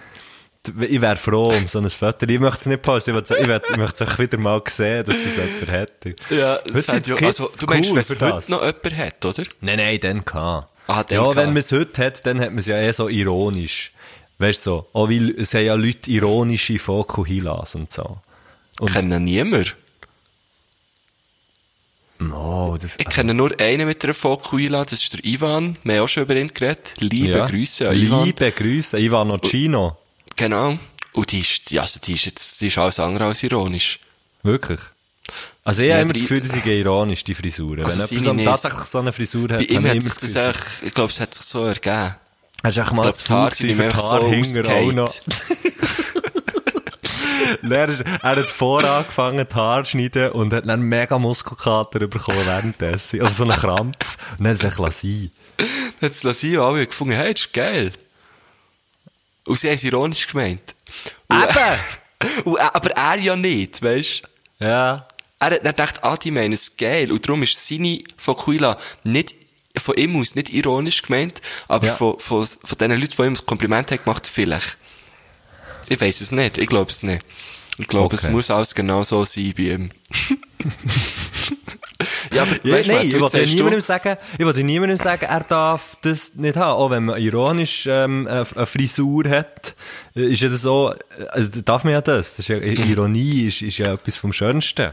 Speaker 1: ich wäre froh um so ein Fötterli. Ich möchte es nicht posten, ich, möchte es- ich, möchte- ich möchte es auch wieder mal sehen, dass das jemand hätte.
Speaker 2: Ja,
Speaker 1: Heute sind
Speaker 2: ja, also, du meinst,
Speaker 1: cool
Speaker 2: wenn es heute
Speaker 1: das.
Speaker 2: noch jemand hat, oder?
Speaker 1: Nein, nein, dann kann.
Speaker 2: Ah, dann
Speaker 1: ja,
Speaker 2: kann.
Speaker 1: wenn man es heute hat, dann hat man es ja eh so ironisch. Weißt du, so. Auch weil es haben ja Leute ironische Fokuhilas und so. Und,
Speaker 2: Kennen niemand.
Speaker 1: oh, das,
Speaker 2: Ich kenne nur einen mit einer Fokuila, das ist der Ivan. Wir haben auch schon über ihn geredet. Liebe
Speaker 1: ja.
Speaker 2: Grüße an Ivan.
Speaker 1: Liebe Grüße, Ivan Chino.
Speaker 2: Genau. Und die ist, ja, also die ist jetzt, die ist alles andere als ironisch.
Speaker 1: Wirklich. Also ich
Speaker 2: Ja,
Speaker 1: habe immer das Gefühl, dass ich ironisch, die Frisuren.
Speaker 2: Also
Speaker 1: Wenn jemand tatsächlich so eine Frisur hat,
Speaker 2: hat
Speaker 1: immer
Speaker 2: sich
Speaker 1: das
Speaker 2: das
Speaker 1: Gefühl,
Speaker 2: ich glaube, es hat sich so ergeben.
Speaker 1: hast du echt mal gewesen
Speaker 2: ihm
Speaker 1: für die Haarhinger auch noch. er, ist- er hat vorher angefangen, die Haare zu schneiden und hat dann einen mega Muskelkater bekommen währenddessen. Also so einen Krampf. Und dann hat er sich lassen.
Speaker 2: Hat es Lasio alle gefunden, hey, das ist geil. Und sie haben es ironisch gemeint. Und, und, er- aber er ja nicht, weißt du?
Speaker 1: Ja.
Speaker 2: Er hat dann gedacht, ah, die meinen es geil. Und darum ist seine Fokuila nicht, von ihm aus nicht ironisch gemeint, aber
Speaker 1: Ja.
Speaker 2: von, von, von den Leuten, die ihm das Kompliment haben gemacht, vielleicht. Ich weiß es nicht, ich glaube es nicht. Ich glaube, es
Speaker 1: Okay.
Speaker 2: muss alles genau so sein bei ihm. ja, aber
Speaker 1: Ja,
Speaker 2: weißt
Speaker 1: nein,
Speaker 2: was,
Speaker 1: ich wollte niemandem sagen, ich wollte niemandem sagen, er darf das nicht haben. Auch wenn man ironisch ähm, eine Frisur hat, äh, ist ja das so, also darf man ja das. das ist ja,
Speaker 2: Mhm.
Speaker 1: Ironie ist, ist ja etwas vom Schönsten.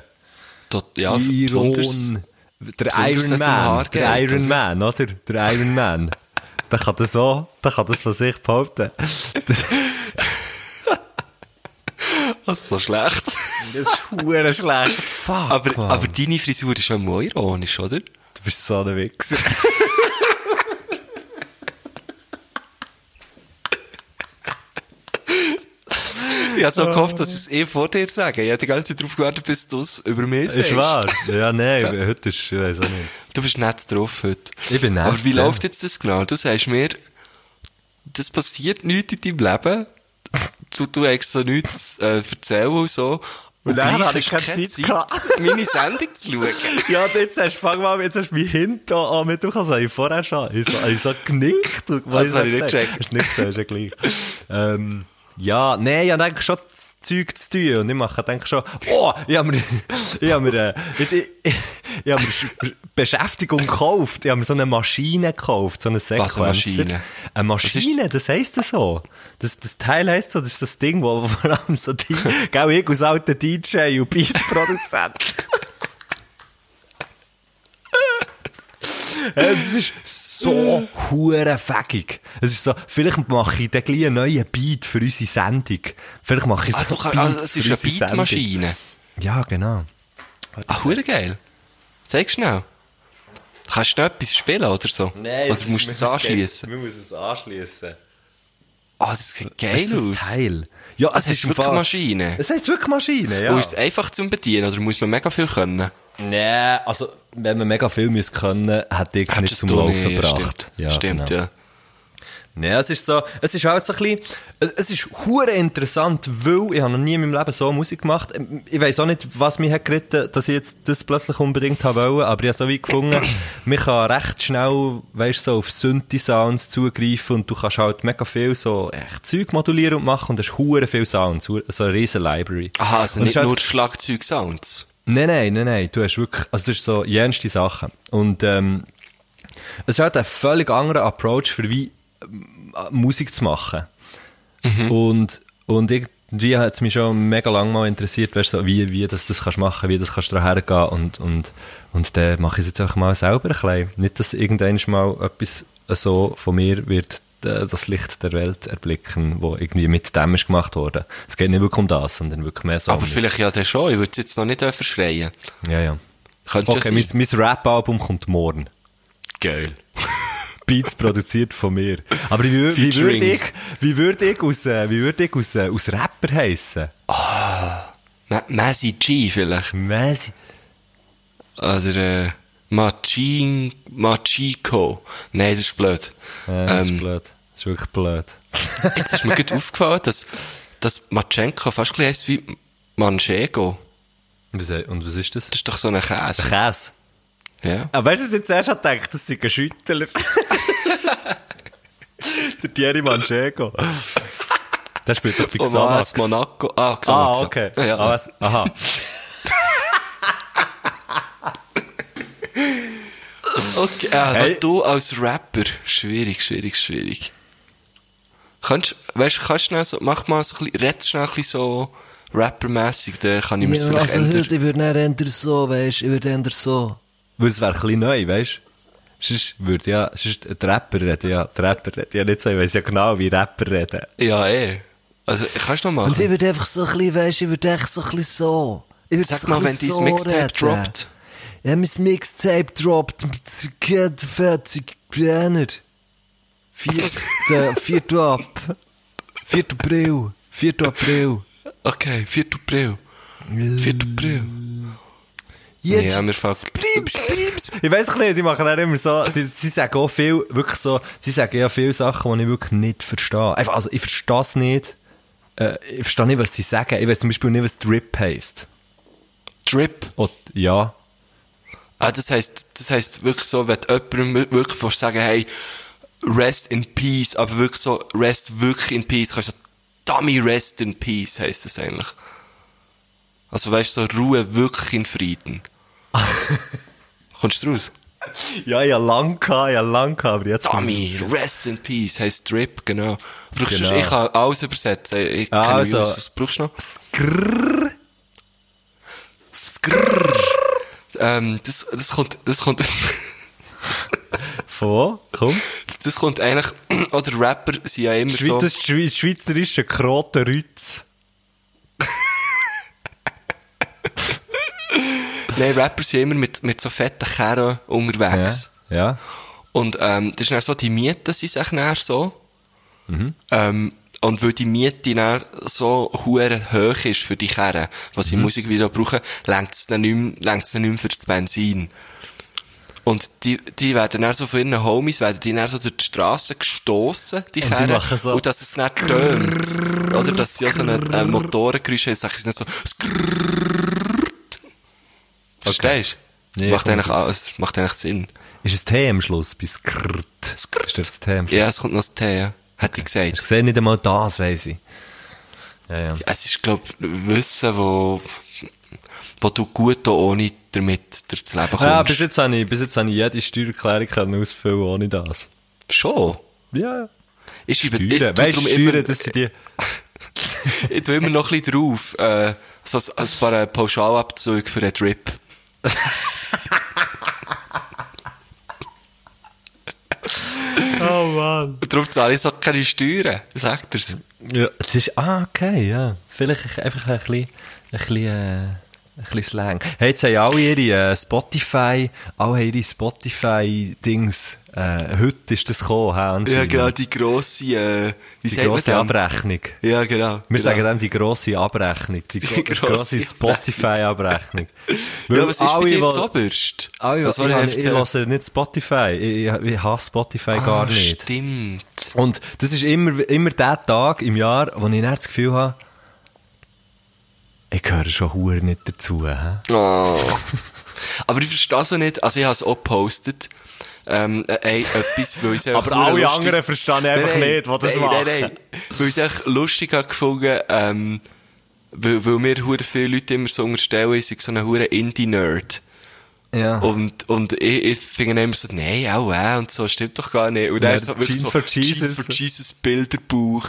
Speaker 2: Dort- ja,
Speaker 1: Iron. Der Iron Man. Der Iron? Man, oder? Der Iron Man. der kann das so, der kann das von sich behaupten.
Speaker 2: das ist so schlecht.
Speaker 1: Das ist hure schlecht. Fuck,
Speaker 2: aber,
Speaker 1: Mann.
Speaker 2: aber deine Frisur ist ja mal ironisch, oder?
Speaker 1: Du bist so ein Wichser.
Speaker 2: Ich habe so gehofft, dass ich es eh vor dir sage. Ich habe die ganze Zeit darauf gewartet, bis du es über mich sagst.
Speaker 1: Ist wahr? Ja, nein, heute ist, ich weiß auch nicht.
Speaker 2: Du bist nett drauf heute.
Speaker 1: Ich bin nett,
Speaker 2: Aber wie
Speaker 1: ja.
Speaker 2: läuft jetzt das genau? Du sagst mir, das passiert nichts in deinem Leben. Du, du hast so nichts äh, erzählen und so.
Speaker 1: Und dann hatte ich
Speaker 2: du
Speaker 1: keine Zeit gehabt.
Speaker 2: meine Sendung zu schauen.
Speaker 1: Ja, jetzt hast, fang mal, jetzt hast du mich hinten an mit Kass, habe ich vorher schon, ich so, ich so genickt, und
Speaker 2: Das habe ich nicht gecheckt.
Speaker 1: Du nicht gesehen, ist ja gleich. ähm, ja, nee, ich habe schon das Zeug zu tun, und ich mache, denke schon, oh, ich habe mir, ich habe mir, äh, ich, ich, ich habe mir Sch- Beschäftigung gekauft. Ich habe mir so eine Maschine gekauft, so eine Sequencer.
Speaker 2: Maschine?
Speaker 1: Eine Maschine, das heisst das so. Das, das Teil heisst so, das ist das Ding, wo vor allem so die, gell, ich als alter DJ und Beatproduzent. Äh, Das ist so hure fägig. Es ist so, vielleicht mache ich dann gleich einen neuen Beat für unsere Sendung. Vielleicht mache ich so
Speaker 2: Ah,
Speaker 1: Beats
Speaker 2: also, es ist eine. Beatmaschine.
Speaker 1: Ja, genau.
Speaker 2: Ah, hure geil. Zeig schnell. Kannst du noch etwas spielen oder so? oder musst du es anschließen?
Speaker 1: Wir müssen es anschließen.
Speaker 2: Ah, das sieht geil
Speaker 1: ist das
Speaker 2: aus.
Speaker 1: Teil. Ja,
Speaker 2: Das ist
Speaker 1: im
Speaker 2: wirklich Maschine.
Speaker 1: Es heisst wirklich Maschine, ja.
Speaker 2: Und ist es einfach zum Bedienen oder muss man mega viel können?
Speaker 1: Nee, also, wenn wir mega viel müssen können, hätte ich es nicht zum Laufen
Speaker 2: nicht,
Speaker 1: gebracht.
Speaker 2: Stimmt, stimmt
Speaker 1: genau.
Speaker 2: ja.
Speaker 1: Nee, es ist so, es ist halt so ein bisschen, es- es ist hure interessant, weil ich habe noch nie in meinem Leben so Musik gemacht. Ich weiß auch nicht, was mich hat geritten, dass ich jetzt das plötzlich unbedingt haben wollte, aber ich habe so wie gefunden, man kann recht schnell, weißt so auf Synthi-Sounds zugreifen und du kannst halt mega viel so echt Zeug modulieren und machen und das ist hure viel Sounds, so eine riesen Library.
Speaker 2: Aha, also
Speaker 1: Und es
Speaker 2: nicht
Speaker 1: halt-
Speaker 2: nur Schlagzeug-Sounds.
Speaker 1: Nein, nein, nein, nein. Du hast wirklich, also du hast so jenste Sachen. Und, ähm, es ist halt ein völlig anderer Approach für wie ähm, Musik zu machen. Und, und irgendwie hat es mich schon mega lang mal interessiert, weißt, so, wie, wie das, das kannst machen, wie das kannst du daher gehen und, und, und dann mache ich es jetzt einfach mal selber ein bisschen. Nicht, dass irgendwann mal etwas so von mir wird das Licht der Welt erblicken, wo irgendwie mit dem ist gemacht worden. Es geht nicht wirklich um das, sondern wirklich mehr so
Speaker 2: Aber
Speaker 1: um
Speaker 2: vielleicht ja dann schon. Ich würde es jetzt noch nicht verschreien.
Speaker 1: Ja, ja.
Speaker 2: Könnte
Speaker 1: Okay,
Speaker 2: ja
Speaker 1: mein, mein Rap-Album kommt morgen.
Speaker 2: Geil.
Speaker 1: Beats produziert von mir. Aber wie, wie würde ich, wie würde ich aus, äh, wie würde ich aus, äh, aus Rapper heissen?
Speaker 2: Ma Mazzy G vielleicht.
Speaker 1: Messi.
Speaker 2: Oder äh, Machin Machiko. Nein, das ist blöd.
Speaker 1: Äh, das ist
Speaker 2: Ähm,
Speaker 1: blöd. Das ist wirklich blöd.
Speaker 2: Jetzt ist mir gerade aufgefallen, dass, dass Machenko fast ein bisschen heisst wie Manchego.
Speaker 1: Und was ist das?
Speaker 2: Das ist doch so ein Käse.
Speaker 1: Käse.
Speaker 2: Ja.
Speaker 1: Ah, weißt du, was ich jetzt erst habe gedacht, das sind ein Schüttler. Der Thierry Manchego. Der spielt doch für Xamax.
Speaker 2: Monaco. Ah,
Speaker 1: Ah,
Speaker 2: Xamax.
Speaker 1: okay.
Speaker 2: Ja.
Speaker 1: Ah, was? Aha.
Speaker 2: Okay, äh,
Speaker 1: Hey.
Speaker 2: du als Rapper, schwierig, schwierig, schwierig. Kannst, weißt, kannst du schnell so, mach mal so ein bisschen, red schnell ein bisschen so rappermässig, dann kann ich mir das vielleicht ändern.
Speaker 1: ich würde nicht eher so, weißt ich würde eher so. Weil es wäre ein bisschen neu, weißt du? Sonst würde ja, sonst der Rapper reden, ja, der Rapper redet ja nicht so, ich weiss ja genau, wie Rapper reden.
Speaker 2: Ja, eh. Also, kannst du noch machen?
Speaker 3: Und ich würde einfach so ein bisschen, weißt ich würde echt so ein bisschen so. Ich
Speaker 2: Sag
Speaker 3: so
Speaker 2: mal,
Speaker 3: ein
Speaker 2: wenn
Speaker 3: bisschen
Speaker 2: dein
Speaker 3: so
Speaker 2: Mixtape
Speaker 3: reden.
Speaker 2: droppt.
Speaker 3: Ja, mein Mixtape droppt mit Get fertig Brenner. 4. 4. ab. 4. April. 4. April.
Speaker 2: Okay, 4. April. 4. April.
Speaker 3: Jetzt.
Speaker 2: Mir fällt...
Speaker 1: Bliebs, bliebs. Ich weiss nicht, die machen dann immer so, die, sie sagen auch viel, wirklich so, sie sagen ja viele Sachen, die ich wirklich nicht verstehe. Einfach, also, ich verstehe es nicht. Äh, ich verstehe nicht, was sie sagen. Ich weiß zum Beispiel nicht, was Drip heisst.
Speaker 2: Drip.
Speaker 1: Oh, ja.
Speaker 2: Ah, das heisst, das heisst wirklich so, wenn du jemandem wirklich sagen, hey, rest in peace, aber wirklich so, rest wirklich in peace, kannst du so, dummy rest in peace, heisst das eigentlich. Also weißt du, so Ruhe wirklich in Frieden. Kommst du raus?
Speaker 1: Ja, habe lang ich habe lang gehabt, aber jetzt...
Speaker 2: Dummy, rest in peace, heisst Drip, genau. Brauchst
Speaker 1: Genau.
Speaker 2: Du, ich kann alles übersetzen. Ich
Speaker 1: Ah,
Speaker 2: kenne
Speaker 1: also-
Speaker 2: aus. Was brauchst du noch?
Speaker 1: Skrrr.
Speaker 2: Skrrr. Ähm, das, das kommt, das kommt,
Speaker 1: Von? Komm.
Speaker 2: das kommt eigentlich, oder Rapper sind ja immer so.
Speaker 1: Das Schweiz, schweizerische Krotenrütz.
Speaker 2: Nein, Rapper sind immer mit, mit so fetten Kerren
Speaker 1: Ja.
Speaker 2: unterwegs.
Speaker 1: ja.
Speaker 2: Und ähm, das ist dann so, die Mieten sind sich dann so.
Speaker 1: Mhm.
Speaker 2: Ähm, und weil die Miete dann so hure hoch ist für die Kerren, was
Speaker 1: Mhm.
Speaker 2: sie im Musikvideo brauchen, längt es dann nicht mehr, nicht mehr für das Benzin. Und die, die werden dann so von ihren Homies, werden die dann so durch die Straße gestossen, die
Speaker 1: Und die
Speaker 2: Kerren.
Speaker 1: machen so-
Speaker 2: Und dass es nicht tönt. Oder dass sie auch so ein äh, Motorengeräusch haben, sagen sie nicht so, Verstehst du?
Speaker 1: Nee,
Speaker 2: macht,
Speaker 1: komm,
Speaker 2: eigentlich, alles- macht eigentlich Sinn.
Speaker 1: Ist es T am Schluss, bei Skrrt? Ist das T am Schluss?
Speaker 2: Ja, es kommt noch das T, ja. Hätte ich gesagt.
Speaker 1: Ich sehe nicht einmal das, weiss ich. Ja, ja.
Speaker 2: Es ist, glaub Wissen, wo, wo du gut auch ohne damit durchs Leben kommst.
Speaker 1: Ja, bis jetzt habe ich, bis jetzt habe ich jede Steuererklärung können ausfüllen ohne das.
Speaker 2: Schon?
Speaker 1: Ja.
Speaker 2: Ich schreibe, ich
Speaker 1: Steuern.
Speaker 2: tu
Speaker 1: Weißt du,
Speaker 2: drum
Speaker 1: Steuern,
Speaker 2: immer,
Speaker 1: das sind die...
Speaker 2: ich tu immer noch ein bisschen drauf, äh, so ein, ein paar Pauschalabzüge für einen Trip.
Speaker 1: Oh Mann.
Speaker 2: Und darum zahle ich so keine Steuern, sagt er's.
Speaker 1: Ja, das ist, ah, okay, ja. Vielleicht einfach ein bisschen, ein bisschen, äh, ein bisschen Slang. Hey, jetzt haben alle ihre äh, Spotify, alle haben ihre Spotify-Dings, äh, heute ist das gekommen, hä,
Speaker 2: Ja, genau, die grosse, äh, wie
Speaker 1: Die grosse? Abrechnung.
Speaker 2: Ja, genau.
Speaker 1: Wir
Speaker 2: genau.
Speaker 1: sagen dem die grosse Abrechnung. Die,
Speaker 2: Die
Speaker 1: gro
Speaker 2: grosse
Speaker 1: grosse Spotify-Abrechnung.
Speaker 2: Ja, was ist bei dir
Speaker 1: wo-
Speaker 2: jetzt oberst?
Speaker 1: Alle,
Speaker 2: Was
Speaker 1: ich,
Speaker 2: war
Speaker 1: ich, höre nicht Spotify. Ich, ich, ich hasse Spotify gar
Speaker 2: Ah,
Speaker 1: nicht.
Speaker 2: Stimmt.
Speaker 1: Und das ist immer, immer der Tag im Jahr, wo ich dann das Gefühl habe, ich gehöre schon hure nicht dazu. He?
Speaker 2: Oh. Aber ich verstehe es auch nicht. Also ich habe es auch gepostet. Ähm, äh, ey, etwas, weil ich
Speaker 1: Aber alle
Speaker 2: lustig-
Speaker 1: anderen verstehen einfach
Speaker 2: Nein, nein,
Speaker 1: nicht, die das
Speaker 2: nein,
Speaker 1: machen.
Speaker 2: Nein, nein, Weil ich es echt lustig habe gefunden, ähm, weil, weil mir hure viele Leute immer so unterstellen, ich sei so ein hure Indie-Nerd.
Speaker 1: Ja.
Speaker 2: Und, und ich, ich finde immer so, nein, auch äh, und so, stimmt doch gar nicht. Und
Speaker 1: Ja,
Speaker 2: dann so, wirklich
Speaker 1: Jeans
Speaker 2: so,
Speaker 1: for Jesus.
Speaker 2: Jeans for Jesus Bilderbuch,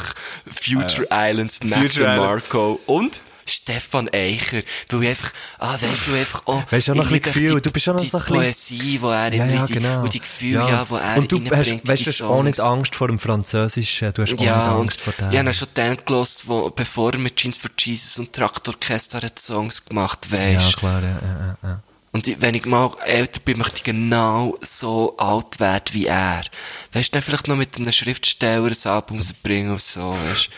Speaker 2: Future Islands, Mac
Speaker 1: Future Island.
Speaker 2: Marco und Stefan Eicher. Weil ich einfach, ah, weißt du, einfach, oh,
Speaker 1: Weißt du, auch noch
Speaker 2: ich
Speaker 1: ein Gefühl,
Speaker 2: die,
Speaker 1: du bist auch noch so ein bisschen-
Speaker 2: Poesie, die er
Speaker 1: Ja, ja, genau.
Speaker 2: und die Gefühle, ja. die er
Speaker 1: Und du hast, weißt, du hast auch nicht. Angst vor dem Französischen, du hast auch
Speaker 2: Ja,
Speaker 1: nicht Angst vor dem.
Speaker 2: ich habe schon dann gelost, wo, bevor er mit Jeans for Jesus und Traktorchester Songs gemacht,
Speaker 1: ja,
Speaker 2: weisst
Speaker 1: klar, ja, ja, ja.
Speaker 2: Und ich, wenn ich mal älter bin, möchte ich genau so alt werden wie er. Weißt du, vielleicht noch mit einem Schriftsteller ein Album rausbringen und so, weißt du.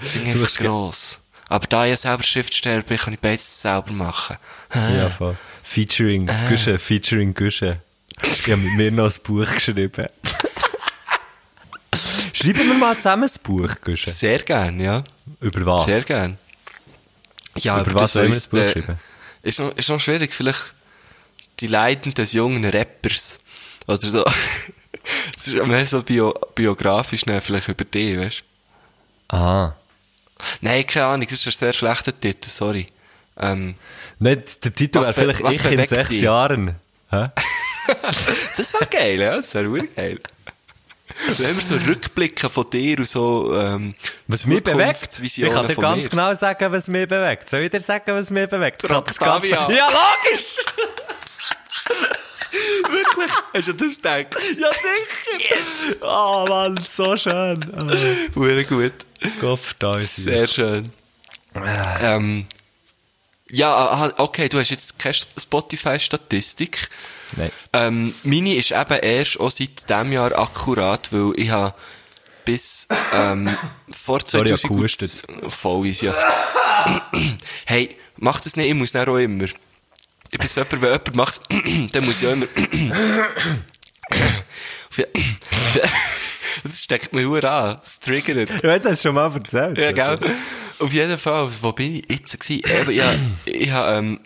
Speaker 2: Das finde ich
Speaker 1: Du
Speaker 2: einfach
Speaker 1: hast ge-
Speaker 2: gross. Aber da ich selber Schriftsteller bin, kann ich beides selber machen.
Speaker 1: Ja, voll. Featuring
Speaker 2: Ah.
Speaker 1: Gusche, featuring Gusche. Ich habe mit mir noch ein Buch geschrieben. Schreiben wir mal zusammen ein Buch, Gusche.
Speaker 2: Sehr gern, ja.
Speaker 1: Über was?
Speaker 2: Sehr gern. Ja,
Speaker 1: Über
Speaker 2: aber
Speaker 1: was wollen wir das Buch
Speaker 2: äh,
Speaker 1: schreiben?
Speaker 2: Ist noch, ist noch schwierig, vielleicht die Leiden des jungen Rappers. Oder so. Es ist mehr so bio, biografisch, ne, vielleicht über dich, weißt du.
Speaker 1: Aha.
Speaker 2: Nein, keine Ahnung, das ist ein sehr schlechter Titel, sorry. Ähm,
Speaker 1: Nein, der Titel wäre vielleicht Ich in sechs
Speaker 2: dich?
Speaker 1: Jahren.
Speaker 2: Das wäre geil, ja, das wäre wirklich geil. Wenn wir so Rückblicke von dir und so, ähm,
Speaker 1: Was mich bewegt? Ich
Speaker 2: Zukunftsvisionen
Speaker 1: kann dir ganz
Speaker 2: mir.
Speaker 1: genau sagen, was mich bewegt. Soll ich dir sagen, was mich bewegt? Ich
Speaker 2: Octavia.
Speaker 1: Ja, logisch!
Speaker 2: Wirklich? Hast du das gedacht?
Speaker 1: Ja, sicher! Yes! Oh Mann, so schön.
Speaker 2: Hure gut.
Speaker 1: Oh, Gott verdammt.
Speaker 2: Sehr schön. Ähm, ja, aha, okay, du hast jetzt keine Spotify-Statistik.
Speaker 1: Nein.
Speaker 2: Ähm, meine ist eben erst auch seit diesem Jahr akkurat, weil ich habe bis ähm, vor
Speaker 1: Sorry, ich
Speaker 2: 2000
Speaker 1: habe gehustet.
Speaker 2: Voll easy. Also. hey, mach das nicht, ich muss dann auch immer. Ich so jemand, wenn jemand macht, dann muss ich auch immer... das steckt mir hure an, das triggert.
Speaker 1: Ja, jetzt hast du schon mal erzählt.
Speaker 2: Ja, gell? Auf jeden Fall, wo bin ich jetzt gewesen? Eben, ja, ich habe, ähm,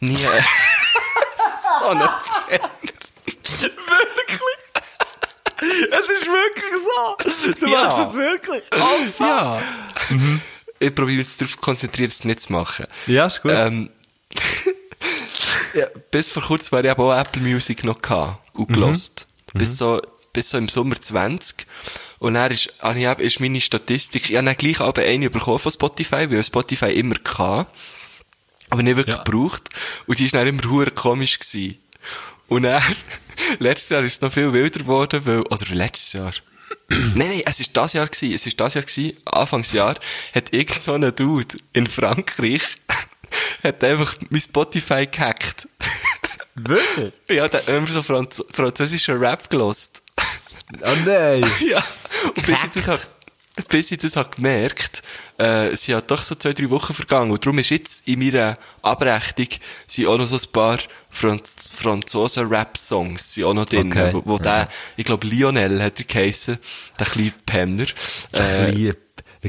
Speaker 2: nie, äh, so eine
Speaker 1: Es ist wirklich so. Du
Speaker 2: Ja.
Speaker 1: machst es wirklich. Fuck.
Speaker 2: Ja. Ich probiere mich jetzt darauf konzentriert, es nicht zu machen.
Speaker 1: Ja, ist gut.
Speaker 2: Ähm, ja, bis vor kurzem war ich aber auch Apple Music noch gehabt und gelost. Bis so, bis so im Sommer 20. Und dann ist, eben- ist meine Statistik, ich habe dann gleich aber eine bekommen von Spotify, weil ich Spotify immer gehabt. Aber nicht wirklich
Speaker 1: Ja.
Speaker 2: gebraucht. Und die ist dann immer hure komisch gewesen. Und dann, letztes Jahr ist es noch viel wilder geworden, weil, oder letztes Jahr. nein, nein, es ist das Jahr gewesen, es ist das Jahr gewesen, Anfangsjahr, hat irgend so ein Dude in Frankreich, hat einfach mein Spotify gehackt.
Speaker 1: Wirklich?
Speaker 2: ja, der hat immer so Franz französischen Rap gelost.
Speaker 1: Oh nein.
Speaker 2: ja. Und bis ich das hab, bis ich das hab gemerkt, äh, sind halt doch so zwei, drei Wochen vergangen. Und darum ist jetzt in meiner Abrechnung sind auch noch so ein paar Franz Franzosen-Rap-Songs sind auch noch drin.
Speaker 1: Okay.
Speaker 2: Wo, wo der, ich glaube Lionel hat er geheissen, der kleine Penner. Äh.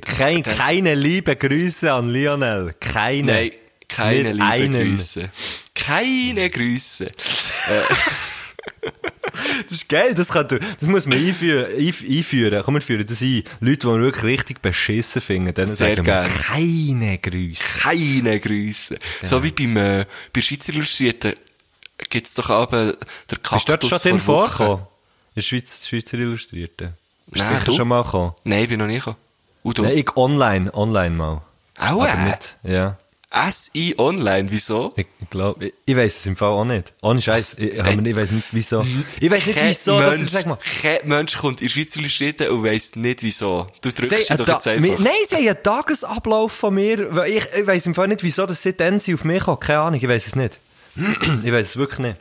Speaker 1: Kein, keine liebe Grüße an Lionel. Keine.
Speaker 2: Nein, keine
Speaker 1: Nicht
Speaker 2: liebe
Speaker 1: einen.
Speaker 2: Grüße. Keine Grüße. äh,
Speaker 1: Das ist geil, das, kann, das muss man einführen, einf- einführen. Komm, wir führen das ein. Leute, die wir wirklich richtig beschissen finden, denen
Speaker 2: Sehr
Speaker 1: sagen wir keine Grüße.
Speaker 2: Keine Grüße. So wie beim, äh, bei Schweizer Illustrierten gibt's doch aber der Kaktus
Speaker 1: Bist du dort schon drin vorgekommen? In Schweiz, Schweizer Illustrierte. Bist du
Speaker 2: Nein,
Speaker 1: sicher
Speaker 2: du?
Speaker 1: schon mal gekommen?
Speaker 2: Nein, bin noch nie gekommen. Und du?
Speaker 1: Nein, ich online, online mal.
Speaker 2: Auch
Speaker 1: Aber nicht, ja.
Speaker 2: SI Online, wieso?
Speaker 1: Ich glaube, ich, ich weiß es im Fall auch nicht. Ohne Scheiß, ich, ich, ich weiß nicht wieso. Ich weiß nicht wieso, dass ich
Speaker 2: Mensch,
Speaker 1: sag mal.
Speaker 2: kein Mensch kommt in Schweizer Illustrierten und weiss nicht wieso. Du drückst
Speaker 1: Sie
Speaker 2: doch jetzt einfach.
Speaker 1: mir- Nein, sie haben einen Tagesablauf von mir. weil Ich, ich weiß im Fall nicht, wieso das seitdem sie auf mich kommen. Keine Ahnung, ich weiß es nicht. ich weiß es wirklich nicht.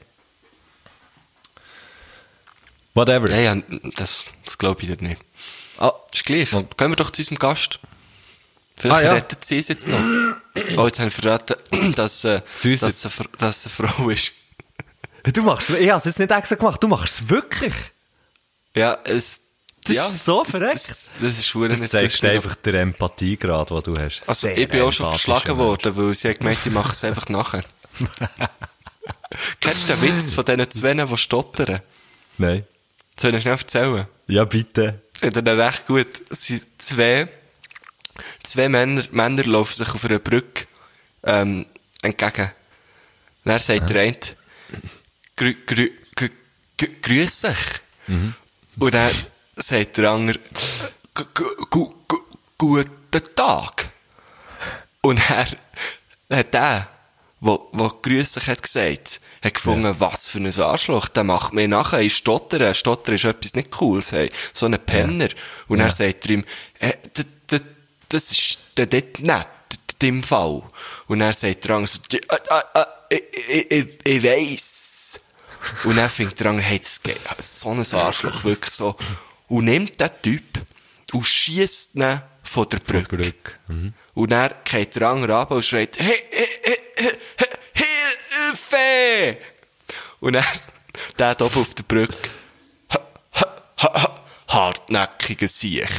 Speaker 1: Whatever.
Speaker 2: Ja, ja, das, das glaube ich nicht.
Speaker 1: Ah,
Speaker 2: Ist gleich. Gehen wir doch zu unserem Gast.
Speaker 1: Ah,
Speaker 2: Vielleicht
Speaker 1: ja.
Speaker 2: verraten sie es jetzt noch. Oh, jetzt haben wir verraten, dass, äh, dass, es eine, Fr- dass es eine Frau ist.
Speaker 1: du machst es, ich habe es jetzt nicht extra gemacht, du machst es wirklich.
Speaker 2: Ja, es,
Speaker 1: Das
Speaker 2: ja,
Speaker 1: ist so
Speaker 2: das,
Speaker 1: verreckt.
Speaker 2: Das, das ist verdammt
Speaker 1: Das
Speaker 2: nicht
Speaker 1: zeigt einfach den Empathiegrad, den du hast.
Speaker 2: Also,
Speaker 1: Sehr
Speaker 2: ich bin auch schon verschlagen worden, weil sie hat gemeint, ich mache es einfach nachher. Kennst du den Witz von diesen zwei, die stottern?
Speaker 1: Nein.
Speaker 2: Soll ich schnell erzählen?
Speaker 1: Ja, bitte.
Speaker 2: Ich finde recht gut. Es sind zwei, zwei Männer, Männer laufen sich auf einer Brücke, ähm, entgegen. Und er sagt der eine, grü, grü, grü, grü, grüß dich. Und dann sagt der andere, gu, gu, gu, gu, guten Tag. Und er hat der, wo, wo grüß dich hat gesagt, hat gefunden, was für ein Arschloch, der macht mir nachher, ich stottere, stottern ist etwas nicht cooles, hey. So ein Penner. Und er sagt er ihm, äh, d- d- das ist d- dort nicht, in dem Fall. Und er sagt der andere so, «Ja, äh, äh, ich, ich, ich, ich weiss. Und dann fängt der andere, hey, das geht, so ein Arschloch, wirklich so. Und nimmt den Typ und schießt ihn von der Brücke.
Speaker 1: Brücke.
Speaker 2: Und dann geht der andere ab und schreit, hey, hey, hey, hey, hey, Hilfe! Und dann, der da oben auf der Brücke, ha, ha, ha, ha, hartnäckiger Siech.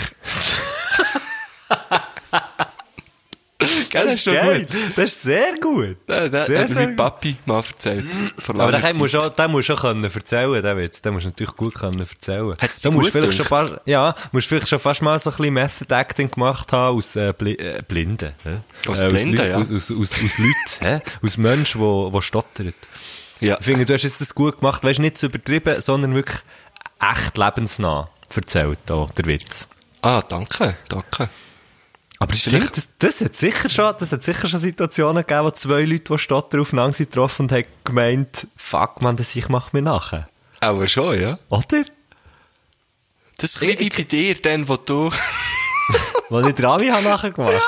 Speaker 2: Gell,
Speaker 1: Das ist geil. Das ist sehr gut.
Speaker 2: Der
Speaker 1: sehr,
Speaker 2: hat mir
Speaker 1: sehr
Speaker 2: mein Papi mal erzählt. Vor
Speaker 1: Aber den musst du den musst du auch können erzählen, den Witz. Den musst du natürlich gut können erzählen.
Speaker 2: Hat's
Speaker 1: Da musst du
Speaker 2: gut
Speaker 1: vielleicht schon
Speaker 2: gedacht?
Speaker 1: fast, ja, musst vielleicht schon fast mal so ein bisschen Method Acting gemacht haben aus, äh, Bli äh, Blinden. hä?
Speaker 2: Aus
Speaker 1: Äh,
Speaker 2: Blinden, ja.
Speaker 1: Aus, aus, aus, aus Leuten? Aus Menschen, die, die stottern.
Speaker 2: Ja.
Speaker 1: Ich finde, du hast jetzt das gut gemacht, weißt nicht zu übertrieben, sondern wirklich echt lebensnah erzählt, da, der Witz.
Speaker 2: Ah, danke, danke.
Speaker 1: Aber stimmt, das, das, hat sicher schon, das hat sicher schon Situationen gegeben, wo zwei Leute, die stottern, aufeinander sind getroffen und haben gemeint, fuck man, das ich mach mir nachher.
Speaker 2: Auch schon, ja.
Speaker 1: Oder?
Speaker 2: Das ist ein wie bei dir, dann, wo du...
Speaker 1: Was ich Rami habe nachher gemacht.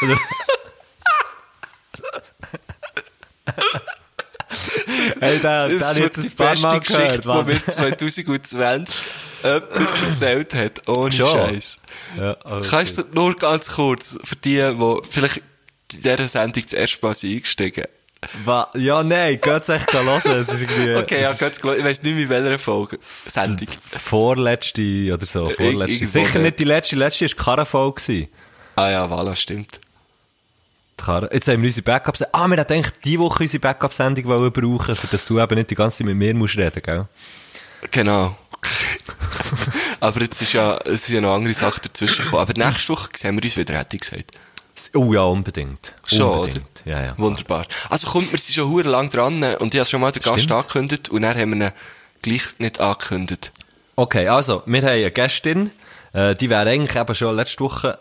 Speaker 1: hey, der, der
Speaker 2: Das
Speaker 1: hat
Speaker 2: ist
Speaker 1: jetzt
Speaker 2: die beste
Speaker 1: Mal gehört.
Speaker 2: Geschichte, die
Speaker 1: Mann.
Speaker 2: mir 2020 jemand erzählt hat. Ohne
Speaker 1: Schon?
Speaker 2: Scheiß.
Speaker 1: Ja.
Speaker 2: Kannst du nur ganz kurz, für die, die vielleicht in dieser Sendung das erste Mal eingestiegen
Speaker 1: Wa- Ja, nein, geht's echt hören. Es ist irgendwie,
Speaker 2: Okay, ja,
Speaker 1: es
Speaker 2: ganz klar. Ich weiss nicht mehr, in welcher Folge. Sendung.
Speaker 1: vorletzte oder so, vorletzte.
Speaker 2: irgendwo
Speaker 1: Sicher
Speaker 2: dort.
Speaker 1: nicht die letzte, die letzte war Karrenfolge. gewesen.
Speaker 2: Ah ja, voilà, stimmt.
Speaker 1: Die Jetzt haben wir unsere Backups. Ah, wir hätten eigentlich diese Woche unsere Backup-Sendung brauchen, für dass du eben nicht die ganze Zeit mit mir musst reden, gell?
Speaker 2: Genau. Aber jetzt ist ja, es sind ja noch andere Sachen dazwischen gekommen. Aber nächste Woche sehen wir uns wieder, hätte ich gesagt.
Speaker 1: Oh ja, unbedingt.
Speaker 2: Schon,
Speaker 1: unbedingt. Ja, ja.
Speaker 2: Wunderbar. Also kommt, wir sind schon hure lang dran und ich habe schon mal den Gast
Speaker 1: Stimmt.
Speaker 2: angekündigt und dann haben wir ihn gleich nicht angekündigt.
Speaker 1: Okay, also, wir haben eine Gästin, äh, die wäre eigentlich eben schon letzte Woche,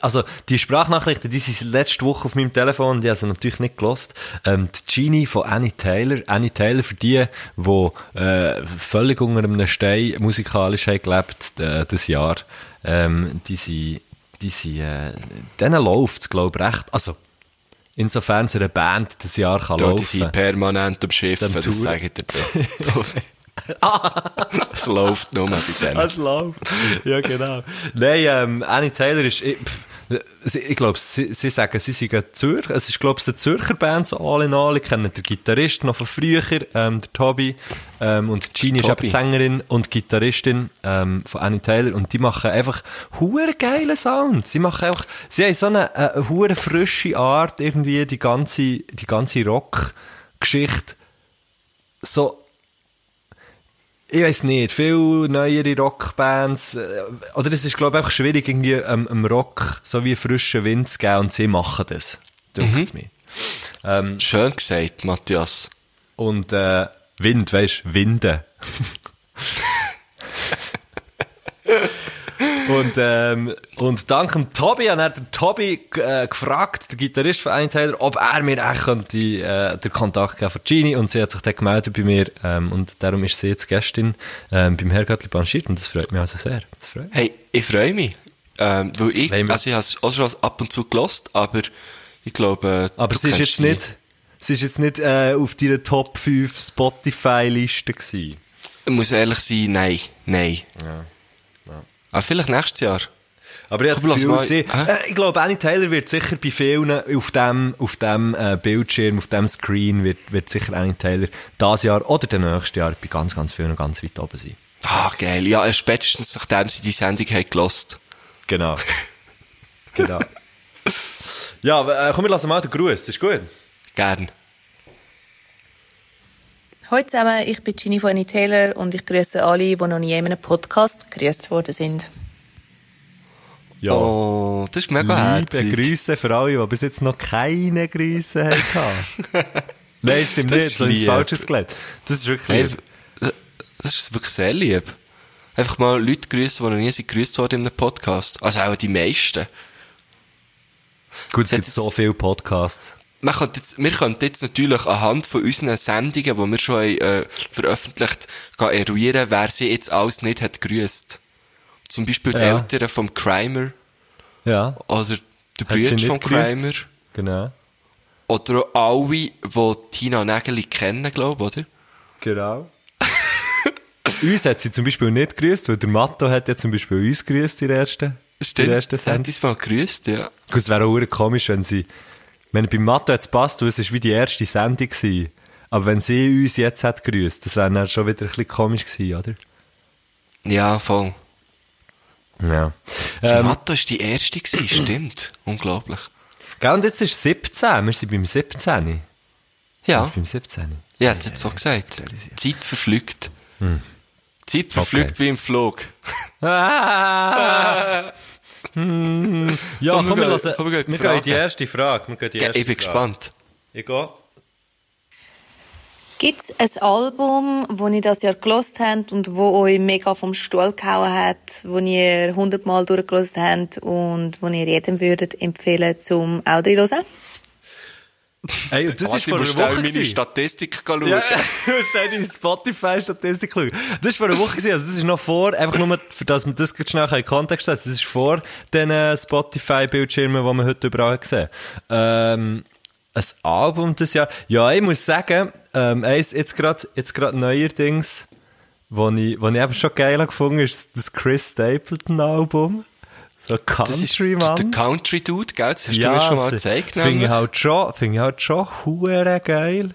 Speaker 1: also, die Sprachnachrichten, die sind letzte Woche auf meinem Telefon, die haben sie natürlich nicht gelost. Ähm, die Genie von Annie Taylor. Annie Taylor, für die, die, äh, völlig unter einem Stein musikalisch haben gelebt, äh, das Jahr, ähm, die sind, die sind, äh, denen läuft's, glaub ich, recht, also, insofern so eine Band das Jahr kann
Speaker 2: die
Speaker 1: laufen.
Speaker 2: sind permanent am Schiffen,
Speaker 1: Dem
Speaker 2: das sage ich dir. Es läuft nur bei denen.
Speaker 1: Es läuft. Ja, genau. Nein, ähm, Annie Taylor ist, ich, pff, ich glaube, sie, sie sagen, sie sind Zürcher. Es ist, glaube ich, eine Zürcher Band, so all in all. Ich kenne den Gitarrist noch von früher, ähm, der Toby. Ähm, und Jeannie ist eben die Sängerin und Gitarristin ähm, von Annie Taylor. Und die machen einfach hure geile Sound. Sie machen einfach, sie haben so eine, eine hure frische Art, irgendwie die ganze, die ganze Rock-Geschichte so ich weiß nicht, viel neuere Rockbands, äh, oder es ist, glaube ich, einfach schwierig, irgendwie ähm, einem Rock so wie frischen Wind zu geben und sie machen das, denkt es mir. Ähm,
Speaker 2: Schön gesagt, Matthias.
Speaker 1: und äh, Wind, weißt du, Winde. und, ähm, und dank dem Tobi hat er den Tobi äh, gefragt, der Gitarrist von Ein Taylor, ob er mir auch könnte, äh, den Kontakt geben von Gini und sie hat sich dann gemeldet bei mir ähm, und darum ist sie jetzt Gästin ähm, beim Herrgöttli Banschit und das freut mich also sehr. Freut mich.
Speaker 2: Hey, ich freue mich. Ähm, weil ich, also ich habe es auch schon ab und zu gelost, aber ich glaube,
Speaker 1: Aber
Speaker 2: du
Speaker 1: sie ist jetzt nicht, sie ist jetzt nicht äh, auf deiner Top 5 Spotify-Liste gewesen.
Speaker 2: Ich muss ehrlich sein, nein, nein. Aber vielleicht nächstes Jahr.
Speaker 1: Aber ich das Gefühl,
Speaker 2: mal-
Speaker 1: sie, äh, ich glaube, Annie Taylor wird sicher bei vielen auf dem, auf dem äh, Bildschirm, auf dem Screen, wird, wird sicher Annie Taylor dieses Jahr oder das nächste Jahr bei ganz, ganz vielen ganz weit oben sein.
Speaker 2: Ah, geil. Ja, spätestens nachdem sie die Sendung haben gelost.
Speaker 1: Genau. genau. Ja, äh, komm, wir lassen mal den Gruß, ist gut.
Speaker 2: Gern.
Speaker 4: Hallo zusammen, ich bin Ginny von Annie Taylor und ich grüße alle, die noch nie in einem Podcast gegrüßt worden sind.
Speaker 1: Ja.
Speaker 2: Oh, das ist mega
Speaker 1: Liebe
Speaker 2: herzig.
Speaker 1: Grüße für alle, die bis jetzt noch keine Grüße hatten. Nein, stimmt
Speaker 2: Das
Speaker 1: nicht,
Speaker 2: ist lieb.
Speaker 1: Falsches gelegt. Das ist wirklich
Speaker 2: Hey,
Speaker 1: lieb.
Speaker 2: das ist wirklich sehr lieb. Einfach mal Leute grüßen, die noch nie sind grüßt worden in einem Podcast. Also auch die meisten.
Speaker 1: Gut, es gibt so viele Podcasts.
Speaker 2: Man könnte jetzt, wir könnten jetzt natürlich anhand von unseren Sendungen, die wir schon äh, veröffentlicht haben, eruieren, wer sie jetzt alles nicht hat grüßt. Zum Beispiel die
Speaker 1: Ja.
Speaker 2: Eltern vom Crimer
Speaker 1: Ja,
Speaker 2: oder der Brüder vom? Crimer.
Speaker 1: genau.
Speaker 2: Oder auch alle, die Tina Nägeli kennen, glaube ich, oder?
Speaker 1: Genau. uns hat sie zum Beispiel nicht grüßt, weil der Matto hat ja zum Beispiel uns grüßt in der ersten, in der ersten
Speaker 2: hat uns mal grüßt, ja.
Speaker 1: Es wäre auch komisch, wenn sie, wenn bei Matto hat es passt, weil es ist wie die erste Sendung gewesen. Aber wenn sie uns jetzt hat grüßt, das wäre dann schon wieder ein bisschen komisch gewesen, oder?
Speaker 2: Ja, voll.
Speaker 1: Ja.
Speaker 2: Die
Speaker 1: Ähm,
Speaker 2: Matto war die erste, gewesen, stimmt. Unglaublich.
Speaker 1: gell, und jetzt ist 17, wir sind beim 17.
Speaker 2: Ja,
Speaker 1: Beim 17.
Speaker 2: ja, hat jetzt so gesagt. Zeit verflügt.
Speaker 1: Hm.
Speaker 2: Zeit verflügt wie im Flug.
Speaker 1: Ah! Hm. Ja,
Speaker 2: Komm,
Speaker 1: komm,
Speaker 2: wir
Speaker 1: lassen,
Speaker 2: komm, wir
Speaker 1: wir
Speaker 2: die
Speaker 1: gehen in die erste Frage. Wir gehen die erste
Speaker 2: ich bin
Speaker 1: Frage.
Speaker 2: gespannt.
Speaker 1: Ich gehe.
Speaker 4: Gibt es ein Album, das ihr das Jahr gelost habt und wo euch mega vom Stuhl gehauen hat, wo ihr hundertmal durchgelost habt und wo ihr jedem würdet empfehlen zum auch reinzuhören?
Speaker 1: Ey, und das
Speaker 2: Warte,
Speaker 1: ist vor einer Woche
Speaker 2: meine
Speaker 1: gewesen.
Speaker 2: Statistik schauen.
Speaker 1: Ja, du schnell deine Spotify-Statistik schauen. Das ist vor einer Woche gewesen, also das ist noch vor, einfach nur, für dass wir das schnell in Kontext setzen, das ist vor den äh, Spotify-Bildschirmen, die wir heute überall sehen. Ähm, ein Album das Jahr. Ja, ich muss sagen, ähm, eins, jetzt gerade, jetzt gerade neuerdings, wo ich, wo ich eben schon geil habe gefunden ist das Chris Stapleton-Album. So Country, Mann.
Speaker 2: der Country Dude, gell? Das hast du mir schon mal gezeigt.
Speaker 1: Finde ich halt schon, finde ich halt schon hure geil.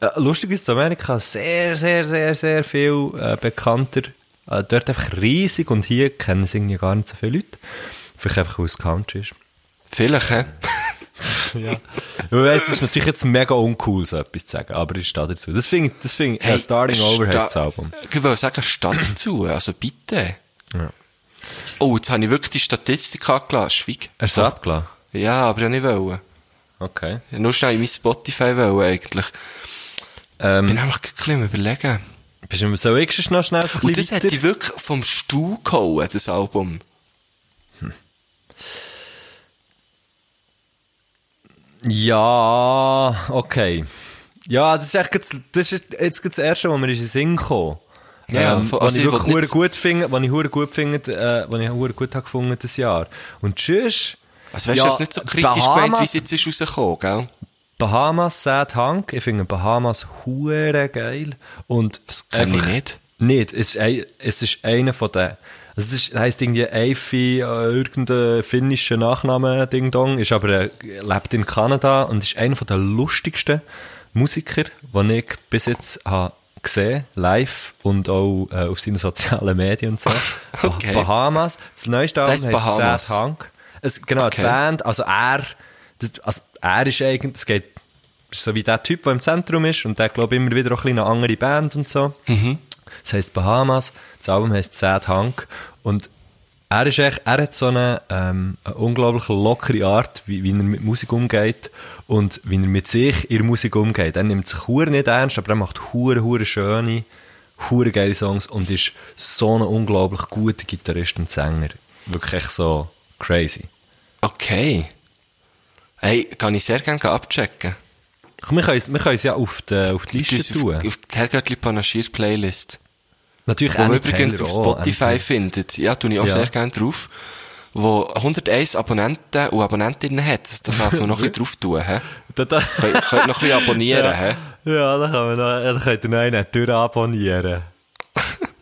Speaker 1: Äh, lustig ist, in Amerika sehr, sehr, sehr, sehr viel äh, bekannter. Äh, dort einfach riesig und hier kennen es irgendwie gar nicht so viele Leute. Vielleicht einfach, weil es Country ist.
Speaker 2: Vielleicht, hä?
Speaker 1: Ja. Ich weiss, das ist natürlich jetzt mega uncool, so etwas zu sagen, aber ich stehe dazu. Das finde ich, das finde ich, äh, Starting Over heißt das Album.
Speaker 2: Ich will sagen, statt dazu, also bitte.
Speaker 1: Ja.
Speaker 2: Oh, jetzt habe ich wirklich die Statistik angelassen. Schweig.
Speaker 1: Hast du abgelassen?
Speaker 2: Ja, aber ja nicht wollen.
Speaker 1: Okay.
Speaker 2: Ich wollte nur schnell in mein Spotify wollen, eigentlich.
Speaker 1: Ähm,
Speaker 2: Ich bin nämlich ein bisschen überlegen.
Speaker 1: bist du, ich schon noch schnell so ein
Speaker 2: Und das
Speaker 1: weiter?
Speaker 2: die wirklich vom Stuhl gehauen, das Album.
Speaker 1: Ja, okay. Ja, das ist echt jetzt, das ist jetzt das erste, wo mir in den Sinn kam.
Speaker 2: Ja,
Speaker 1: ähm, was ich
Speaker 2: ich
Speaker 1: wirklich
Speaker 2: nicht-
Speaker 1: gut finde, was ich gut finde, äh, was ich gut habe gefunden das Jahr. Und tschüss.
Speaker 2: Also weißt
Speaker 1: Ja,
Speaker 2: du, das ist nicht so kritisch
Speaker 1: Bahamas-
Speaker 2: gemeint, wie es jetzt ist rausgekommen, gell?
Speaker 1: Bahamas Sad Hank, ich finde Bahamas hure geil. Und
Speaker 2: Das kenne ich nicht.
Speaker 1: Nicht, es ist, ein, es ist einer von den, also es ist, heisst irgendwie Eifi, äh, irgendein finnischer Nachname, Ding Dong, ist aber, äh, lebt in Kanada und ist einer von der lustigsten Musiker, den ich bis jetzt habe gesehen, live und auch äh, auf seinen sozialen Medien und so.
Speaker 2: Okay.
Speaker 1: Bahamas, das neueste Album
Speaker 2: Das ist Bahamas.
Speaker 1: Sad Hank. Es, genau,
Speaker 2: Okay.
Speaker 1: die Band, also er, das, also er ist eigentlich, es geht, so wie der Typ, der im Zentrum ist und der, glaube ich, immer wieder auch ein bisschen eine andere Band und so. Es heisst Bahamas, das Album heisst Sad Hunk und er ist echt, er hat so eine, ähm, eine unglaublich lockere Art, wie, wie er mit Musik umgeht und wie er mit sich in der Musik umgeht. Er nimmt sich hure nicht ernst, aber er macht hure, hure schöne, hure geile Songs und ist so ein unglaublich guter Gitarrist und Sänger. Wirklich echt so crazy.
Speaker 2: Okay. Hey, kann ich sehr gerne abchecken.
Speaker 1: Wir können es, ja auf die, auf die Liste tun.
Speaker 2: auf, auf die Herrgöttli Panaschiert Playlist.
Speaker 1: Natürlich
Speaker 2: Wo man übrigens
Speaker 1: Taylor
Speaker 2: auf
Speaker 1: auch,
Speaker 2: Spotify
Speaker 1: Annie
Speaker 2: findet. Ja, tue ich auch
Speaker 1: Ja.
Speaker 2: sehr gerne drauf. Wo 101 Abonnenten und Abonnentinnen hat. Das darf man noch ein bisschen drauf tun, hä?
Speaker 1: Da, da,
Speaker 2: Könnt, könnt noch ein bisschen abonnieren,
Speaker 1: ja,
Speaker 2: hä?
Speaker 1: ja, da, kann man noch, ja, da könnt ihr noch einen durchabonnieren.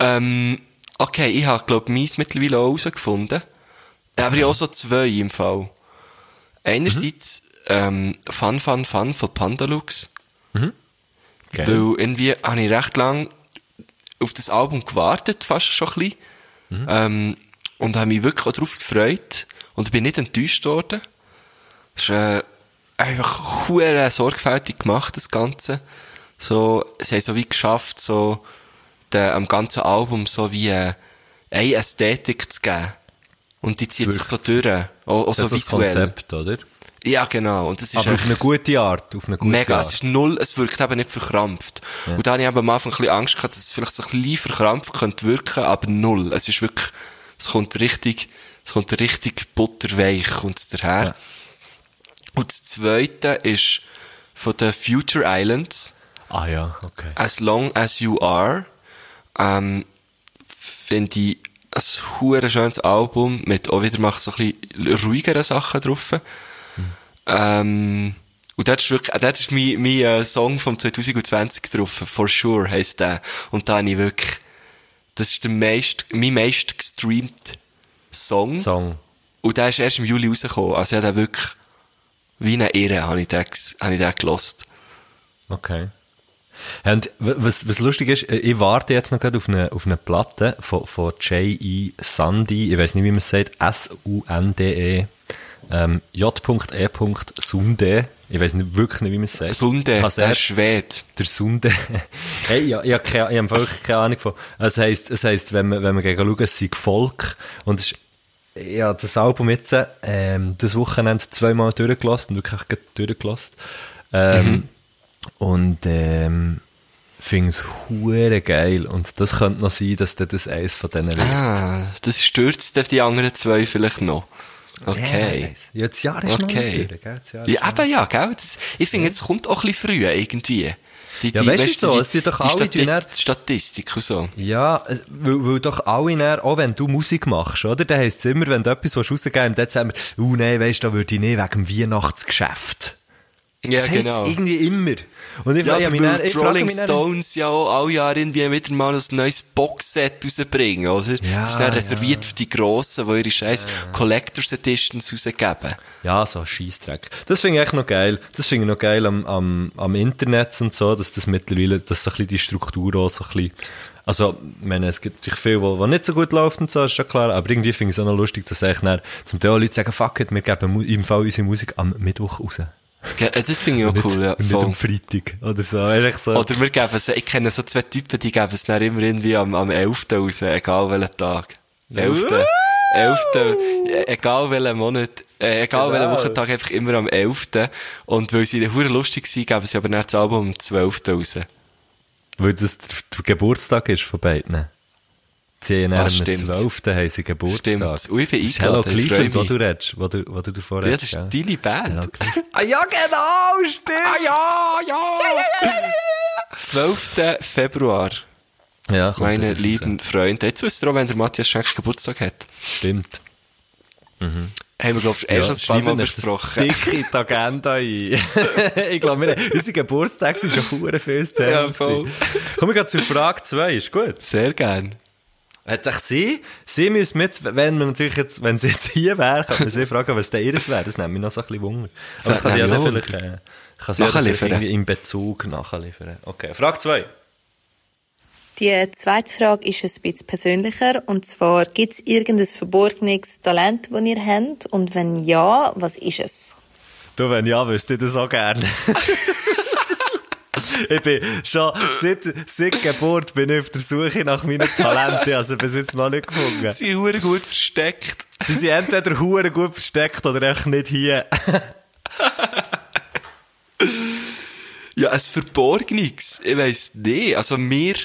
Speaker 2: Ähm, okay, ich habe, glaube meins mittlerweile auch herausgefunden. Aber ich habe auch so zwei im Fall. Einerseits, ähm, Fun, Fun, Fun von Pandalux.
Speaker 1: Geil.
Speaker 2: Weil irgendwie habe ich recht lang auf das Album gewartet, fast schon ein bisschen. Ähm, und habe mich wirklich auch darauf gefreut. Und bin nicht enttäuscht worden. Es ist äh, einfach hure sorgfältig gemacht, das Ganze. So, sie haben so wie geschafft, so der, am ganzen Album so wie äh, eine Ästhetik zu geben. Und die zieht sich so durch. Auch, auch
Speaker 1: Das
Speaker 2: so
Speaker 1: ist das. Konzept, oder?
Speaker 2: Ja, genau. Und das ist
Speaker 1: Aber auf eine gute Art. Auf eine gute
Speaker 2: Mega,
Speaker 1: Art.
Speaker 2: es ist null, es wirkt eben nicht verkrampft. Und da habe ich eben am Anfang ein bisschen Angst gehabt, dass es vielleicht so ein bisschen verkrampft könnte wirken, aber null. Es ist wirklich, es kommt richtig, es kommt richtig butterweich, kommt es daher.
Speaker 1: Ja.
Speaker 2: Und das zweite ist von den Future Islands,
Speaker 1: Ah ja, okay.
Speaker 2: As Long As You Are, ähm, finde ich ein schönes Album mit auch wieder so ein bisschen ruhigeren Sachen drauf. Ähm, und dort ist wirklich, äh, dort ist mein, mein äh, Song vom 2020 drauf, For Sure heisst der. Und da habe ich wirklich, das ist der meist, mein meist gestreamt Song.
Speaker 1: Song.
Speaker 2: Und der ist erst im Juli rausgekommen. Also ich habe den wirklich, wie eine Irre, habe ich den, habe ich den gelost.
Speaker 1: Okay. Ja, Und was, was lustig ist, äh, ich warte jetzt noch gerade auf eine, auf eine Platte von, von J.E. Sandy, ich weiß nicht, wie man es sagt, S-U-N-D-E, ähm, J.E. Sunde, ich weiß nicht, wirklich nicht, wie man es sagt.
Speaker 2: Sunde,
Speaker 1: Kann
Speaker 2: der Schwede.
Speaker 1: der Sunde. hey, ja, ich, habe keine, ich habe wirklich keine Ahnung von. Es heisst, es heisst, wenn man, wenn man gegen schaut, es sei Volk. Und es ist, ja, das Album jetzt, ähm, das Wochenende zweimal durchgelassen, wirklich durchgelassen. Ähm, Und, ähm, finde es hure geil. Und das könnte noch sein, dass das eins von denen wird.
Speaker 2: Ah, das stürzt auf die anderen zwei vielleicht noch. Okay.
Speaker 1: Ja, das Jahr ist noch
Speaker 2: Okay.
Speaker 1: nicht durch, gell?
Speaker 2: Ja,
Speaker 1: noch
Speaker 2: eben ja, gell? Das, ich finde, es kommt auch ein bisschen früh irgendwie. Die,
Speaker 1: Ja,
Speaker 2: die,
Speaker 1: weißt du
Speaker 2: weißt
Speaker 1: so,
Speaker 2: die,
Speaker 1: es tut doch alle,
Speaker 2: Stati
Speaker 1: dann-
Speaker 2: Statistik und so.
Speaker 1: Ja, weil, weil doch alle näher, auch wenn du Musik machst, oder? Dann heisst es immer, wenn du etwas rausgeben willst, im Dezember, uh, nein, weisst du, da würde ich nicht wegen dem Weihnachtsgeschäft.
Speaker 2: Ja,
Speaker 1: Das heisst
Speaker 2: genau.
Speaker 1: irgendwie immer. Und ich,
Speaker 2: Ja,
Speaker 1: frage mich dann- ich
Speaker 2: Rolling
Speaker 1: mich
Speaker 2: Stones ja auch alle Jahre irgendwie wieder mal ein neues Boxset rausbringen, oder?
Speaker 1: Ja,
Speaker 2: das ist dann
Speaker 1: ja.
Speaker 2: reserviert für die Grossen, die ihre scheiß Collectors Editions rausgeben.
Speaker 1: Ja, so ein Scheissdreck. Das finde ich echt noch geil. Das finde ich noch geil am, am, am Internet und so, dass das mittlerweile, dass so ein bisschen die Struktur auch so ein bisschen, also, ich meine, es gibt natürlich viel, was nicht so gut läuft und so, ist schon klar, aber irgendwie finde ich es auch noch lustig, dass eigentlich dann zum Teil Leute sagen, fuck it, wir geben im Fall unsere Musik am Mittwoch raus.
Speaker 2: Ja, Das finde ich auch
Speaker 1: Nicht,
Speaker 2: cool, ja.
Speaker 1: nicht am Freitag. Oder so. Ehrlich so.
Speaker 2: Oder wir geben es, ich kenne so zwei Typen, die geben es dann immer irgendwie am, am 11. raus, egal welchen Tag. 11. 11. äh, egal welchen Monat, äh, egal welchen
Speaker 1: Genau.
Speaker 2: Wochentag, einfach immer am 11. Und weil sie hure lustig sind, geben sie aber dann das Album am 12. raus.
Speaker 1: Weil das der Geburtstag ist von beiden. Sie haben
Speaker 2: Ah,
Speaker 1: am
Speaker 2: stimmt.
Speaker 1: 12. haben sie Geburtstag.
Speaker 2: Stimmt. Ich bin
Speaker 1: Das ist Hello
Speaker 2: ich
Speaker 1: Cleveland, wo du redest, wo du, wo du davor
Speaker 2: Ja,
Speaker 1: redest.
Speaker 2: das ist deine Band.
Speaker 1: Ah ja, genau, stimmt!
Speaker 2: Ah ja, ja! 12. Februar,
Speaker 1: Ja, kommt
Speaker 2: meine
Speaker 1: wieder raus.
Speaker 2: lieben Freunde. Jetzt wisst ihr auch, wenn der Matthias Schenk Geburtstag hat.
Speaker 1: Stimmt.
Speaker 2: Haben wir, glaube ich, erst ein paar Mal besprochen.
Speaker 1: Das dick in die Agenda ein. ich glaube, wir- unser Geburtstag ist schon hure Thema.
Speaker 2: Ja, voll.
Speaker 1: Kommen wir gleich zur Frage 2, ist gut.
Speaker 2: Sehr gern.
Speaker 1: Hat sich sie, sie müssen jetzt, wenn man natürlich jetzt, wenn sie jetzt hier wäre, kann man sie fragen, was der ihres wäre. Das nimmt mich noch so ein bisschen Wunder. Aber das kann sie ja dann vielleicht, äh, kann sie
Speaker 2: Nachliefern.
Speaker 1: irgendwie im Bezug nachliefern. Okay, Frage 2.
Speaker 4: Die zweite Frage ist ein bisschen persönlicher. Und zwar, gibt es irgendein verborgenes Talent, das ihr habt? Und wenn ja, was ist es?
Speaker 1: Du, wenn ja, wüsste ich das auch gerne. Ich bin schon, seit, seit Geburt bin ich auf der Suche nach meinen Talenten, also bis jetzt noch nicht gefunden.
Speaker 2: Sie sind hure gut versteckt.
Speaker 1: Sie sind entweder hure gut versteckt oder echt nicht hier.
Speaker 2: Ja, ein Verborgenes. Ich weiss nicht. Also mir,